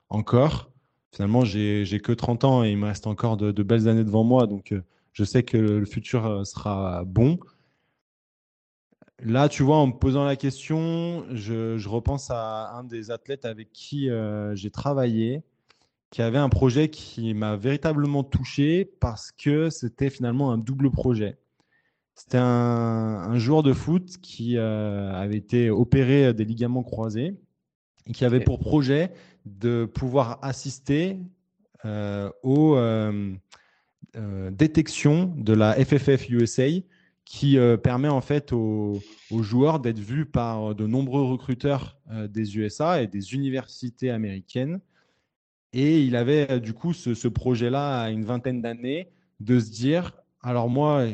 encore. Finalement, j'ai que 30 ans et il me reste encore de, belles années devant moi, donc je sais que le futur sera bon. Là, tu vois, en me posant la question, je, repense à un des athlètes avec qui j'ai travaillé qui avait un projet qui m'a véritablement touché parce que c'était finalement un double projet. C'était un, joueur de foot qui euh, avait été opéré des ligaments croisés qui avait pour projet de pouvoir assister euh, aux euh, détections de la FFF USA qui permet en fait aux, aux joueurs d'être vus par de nombreux recruteurs des USA et des universités américaines. Et il avait euh, du coup ce, projet-là à une vingtaine d'années de se dire, alors moi,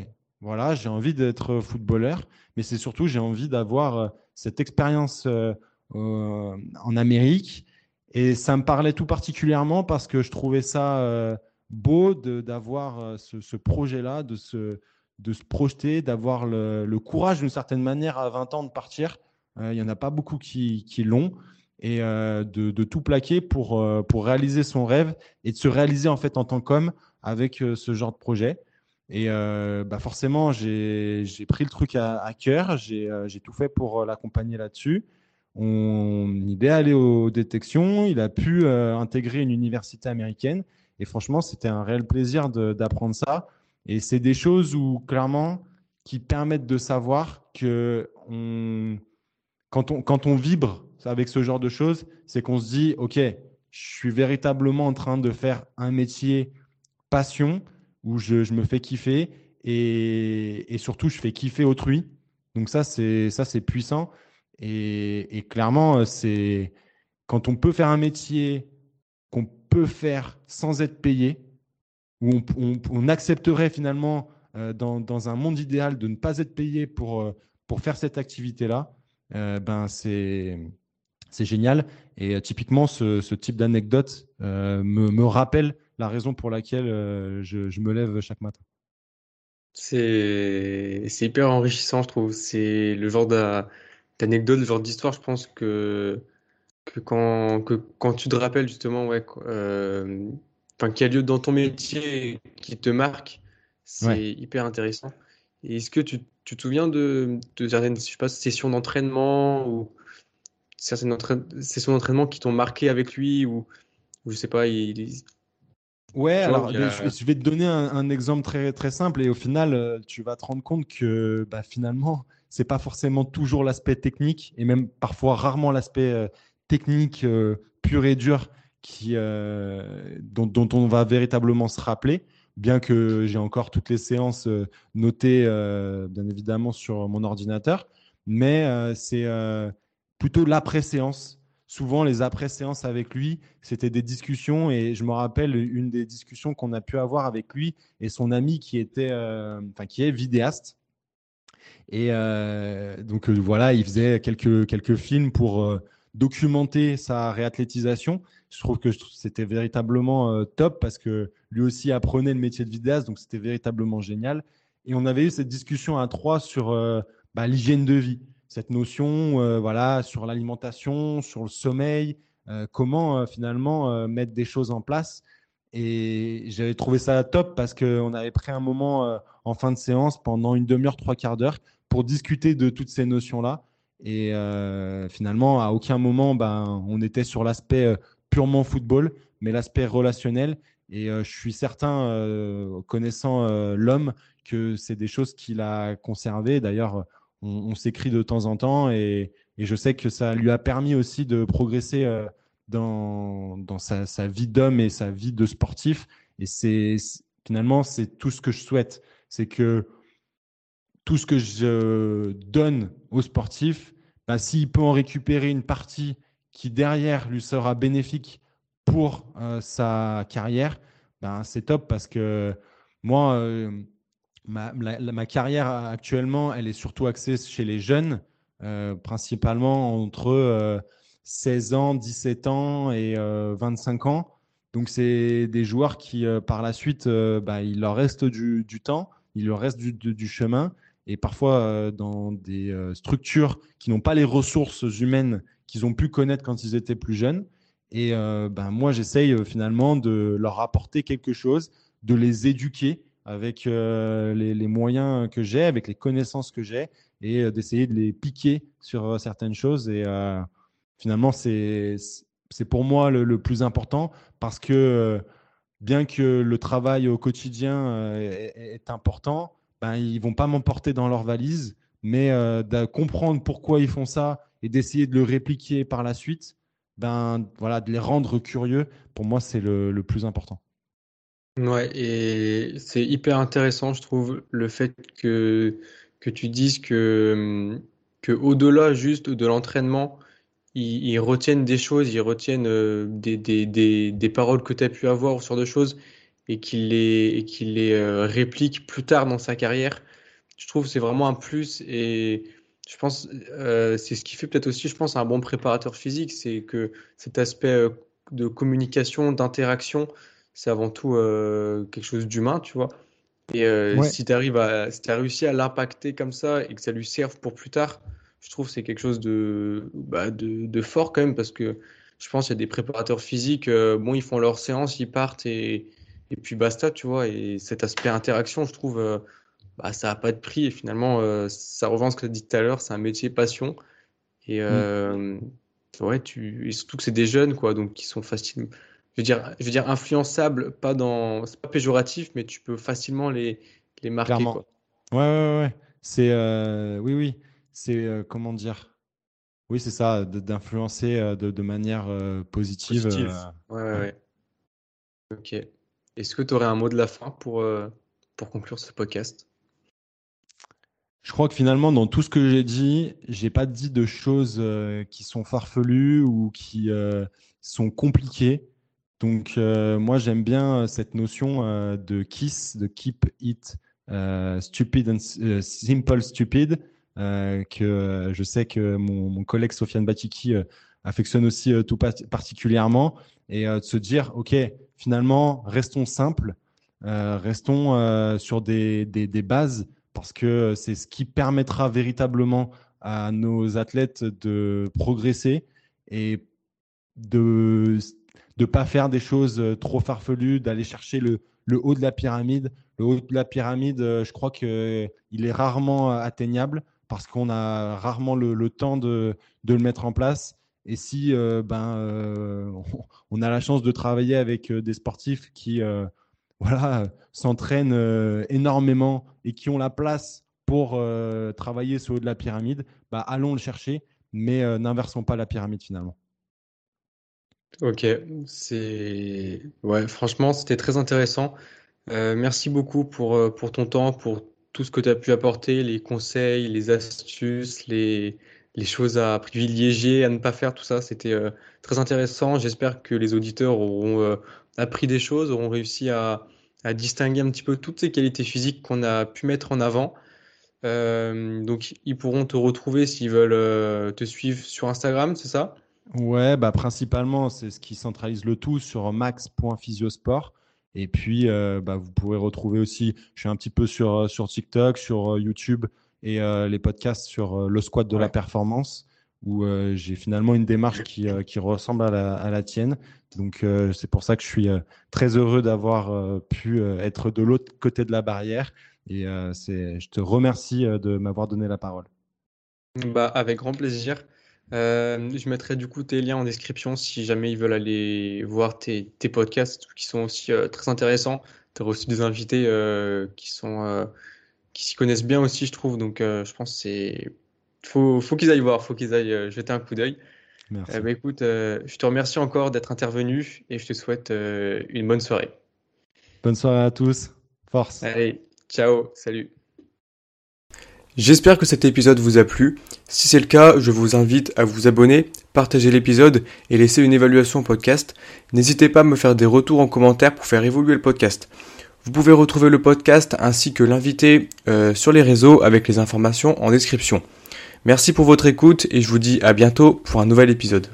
voilà, j'ai envie d'être footballeur, mais c'est surtout j'ai envie d'avoir euh, cette expérience euh, en Amérique. Et ça me parlait tout particulièrement parce que je trouvais ça beau d'avoir ce, projet-là, de se, de se projeter, d'avoir le, courage d'une certaine manière à 20 ans de partir. Il n'y en a pas beaucoup qui, qui l'ont et euh, de, tout plaquer pour, euh, pour réaliser son rêve et de se réaliser en fait en tant qu'homme avec euh, ce genre de projet. Et bah forcément, j'ai pris le truc à, cœur, j'ai tout fait pour l'accompagner là-dessus. On, il est allé aux détections, il a pu intégrer une université américaine. Et franchement, c'était un réel plaisir d'apprendre ça. Et c'est des choses où, clairement, qui permettent de savoir que quand, on, vibre avec ce genre de choses, c'est qu'on se dit, OK, je suis véritablement en train de faire un métier passion où je, me fais kiffer et, surtout je fais kiffer autrui. Donc ça, c'est puissant. Et, clairement, c'est quand on peut faire un métier qu'on peut faire sans être payé, où on, accepterait finalement euh, dans, un monde idéal de ne pas être payé pour, euh, pour faire cette activité-là, euh, ben c'est c'est génial. Et euh, typiquement, ce, type d'anecdote euh, me, rappelle la raison pour laquelle euh, je, me lève chaque matin. C'est hyper enrichissant, je trouve. C'est le genre d'anecdote, le genre d'histoire, je pense que, que, quand, que quand tu te rappelles justement, ouais, enfin, qui a lieu dans ton métier, qui te marque, c'est hyper intéressant. Et est-ce que tu, tu, te souviens de, de certaines je sais pas, sessions d'entraînement ou certaines sessions d'entraînement qui t'ont marqué avec lui ou, ou je sais pas, il, Ouais, alors je, vais te donner un, exemple très, très simple et au final, euh, tu vas te rendre compte que bah, finalement, c'est pas forcément toujours l'aspect technique et même parfois rarement l'aspect euh, technique euh, pur et dur qui, dont, dont, on va véritablement se rappeler, bien que j'ai encore toutes les séances notées, bien évidemment, sur mon ordinateur. Mais c'est plutôt l'après-séance. Souvent, les après-séances avec lui, c'était des discussions. Et je me rappelle une des discussions qu'on a pu avoir avec lui et son ami qui, était, euh, enfin, qui est vidéaste. Et euh, donc, euh, voilà, il faisait quelques, quelques films pour documenter sa réathlétisation. Je trouve que c'était véritablement top parce que lui aussi apprenait le métier de vidéaste. Donc, c'était véritablement génial. Et on avait eu cette discussion à trois sur bah, l'hygiène de vie cette notion euh, voilà, sur l'alimentation, sur le sommeil, comment finalement mettre des choses en place. Et j'avais trouvé ça top parce qu'on avait pris un moment en fin de séance pendant une demi-heure, trois quarts d'heure pour discuter de toutes ces notions-là. Et finalement, à aucun moment, ben, on était sur l'aspect purement football, mais l'aspect relationnel. Et je suis certain, connaissant l'homme, que c'est des choses qu'il a conservées. D'ailleurs, on, s'écrit de temps en temps et, je sais que ça lui a permis aussi de progresser euh, dans, sa, vie d'homme et sa vie de sportif. Et c'est finalement, c'est tout ce que je souhaite. C'est que tout ce que je donne aux sportifs, bah, s'il peut en récupérer une partie qui derrière lui sera bénéfique pour euh, sa carrière, ben, c'est top parce que moi, euh, ma, carrière actuellement, elle est surtout axée chez les jeunes, euh, principalement entre 16 euh, ans, 17 ans et 25 euh, ans. Donc, c'est des joueurs qui, par la suite, bah, il leur reste du, temps, il leur reste du, chemin. Et parfois, dans des structures qui n'ont pas les ressources humaines qu'ils ont pu connaître quand ils étaient plus jeunes. Et ben, moi, j'essaye finalement de leur apporter quelque chose, de les éduquer avec euh, les, moyens que j'ai, avec les connaissances que j'ai, et euh, d'essayer de les piquer sur euh, certaines choses. Et finalement, c'est pour moi le, plus important parce que bien que le travail au quotidien est, important, ben, ils vont pas m'emporter dans leur valise, mais de comprendre pourquoi ils font ça et d'essayer de le répliquer par la suite, ben, voilà, de les rendre curieux, pour moi, c'est le plus important. Ouais, et c'est hyper intéressant, je trouve, le fait que, que tu dises que, que au-delà juste de l'entraînement, ils, retiennent des choses, ils retiennent euh, des, des, des, des paroles que tu as pu avoir ou genre de choses et qu'ils les, et qu'ils les euh, répliquent plus tard dans sa carrière. Je trouve que c'est vraiment un plus et je pense euh, c'est ce qui fait peut-être aussi, je pense, un bon préparateur physique, c'est que cet aspect de communication, d'interaction, c'est avant tout euh, quelque chose d'humain, tu vois. Et euh, si tu arrives à, si as réussi à l'impacter comme ça et que ça lui serve pour plus tard, je trouve que c'est quelque chose de, bah, de, de, fort quand même parce que je pense qu'il y a des préparateurs physiques, euh, bon, ils font leur séance, ils partent et, et puis basta, tu vois. Et cet aspect interaction, je trouve, bah, ça n'a pas de prix et finalement, ça rejoint ce que tu as dit tout à l'heure, c'est un métier passion. Et, mm. ouais, tu, et surtout que c'est des jeunes, quoi, donc qui sont facilement je veux dire, je veux dire influençable, pas dans, c'est pas péjoratif, mais tu peux facilement les, les marquer. Clairement. Quoi. Ouais, ouais, ouais. C'est, euh, oui, oui. C'est, euh, comment dire? Oui, c'est ça, d'influencer euh, de, de, manière positive. positive. Ouais, ouais, ouais, Ok. Est-ce que tu aurais un mot de la fin pour, pour conclure ce podcast? Je crois que finalement, dans tout ce que j'ai dit, j'ai pas dit de choses qui sont farfelues ou qui sont compliquées. Donc, euh, moi, j'aime bien euh, cette notion euh, de KISS, de Keep It Stupid and Simple Stupid, que je sais que mon, collègue Sofiane Batiki affectionne aussi tout particulièrement, et de se dire, OK, finalement, restons simples, restons sur des, bases, parce que c'est ce qui permettra véritablement à nos athlètes de progresser et de de pas faire des choses euh, trop farfelues, d'aller chercher le, haut de la pyramide. Le haut de la pyramide, euh, je crois qu'il est rarement euh, atteignable parce qu'on a rarement le, temps de, le mettre en place. Et si ben, on a la chance de travailler avec des sportifs qui voilà, s'entraînent énormément et qui ont la place pour travailler haut de la pyramide, bah, allons le chercher, mais n'inversons pas la pyramide finalement. Ok, c'est ouais, franchement, c'était très intéressant. Euh, merci beaucoup pour, euh, pour ton temps, pour tout ce que tu as pu apporter, les conseils, les astuces, les, les choses à privilégier, à ne pas faire, tout ça. C'était euh, très intéressant. J'espère que les auditeurs auront appris des choses, auront réussi à, distinguer un petit peu toutes ces qualités physiques qu'on a pu mettre en avant. donc, ils pourront te retrouver s'ils veulent te suivre sur Instagram, c'est ça? Ouais, bah principalement, c'est ce qui centralise le tout sur max.physiosport. Et puis, euh, bah, vous pourrez retrouver aussi, je suis un petit peu sur, euh, sur TikTok, sur euh, YouTube et les podcasts sur le squat de la performance. où j'ai finalement une démarche qui, qui ressemble à la, à la tienne. Donc c'est pour ça que je suis très heureux d'avoir pu être de l'autre côté de la barrière. Et c'est, je te remercie de m'avoir donné la parole. Bah, avec grand plaisir. je mettrai du coup tes liens en description si jamais ils veulent aller voir tes, tes podcasts qui sont aussi très intéressants. Tu as reçu des invités qui sont qui s'y connaissent bien aussi, je trouve. Donc je pense c'est faut, faut qu'ils aillent voir, faut qu'ils aillent jeter un coup d'œil. Merci. Bah, écoute, je te remercie encore d'être intervenu et je te souhaite une bonne soirée. Bonne soirée à tous. Force. Allez, ciao, salut. J'espère que cet épisode vous a plu. Si c'est le cas, je vous invite à vous abonner, partager l'épisode et laisser une évaluation au podcast. N'hésitez pas à me faire des retours en commentaire pour faire évoluer le podcast. Vous pouvez retrouver le podcast ainsi que l'invité euh, sur les réseaux avec les informations en description. Merci pour votre écoute et je vous dis à bientôt pour un nouvel épisode.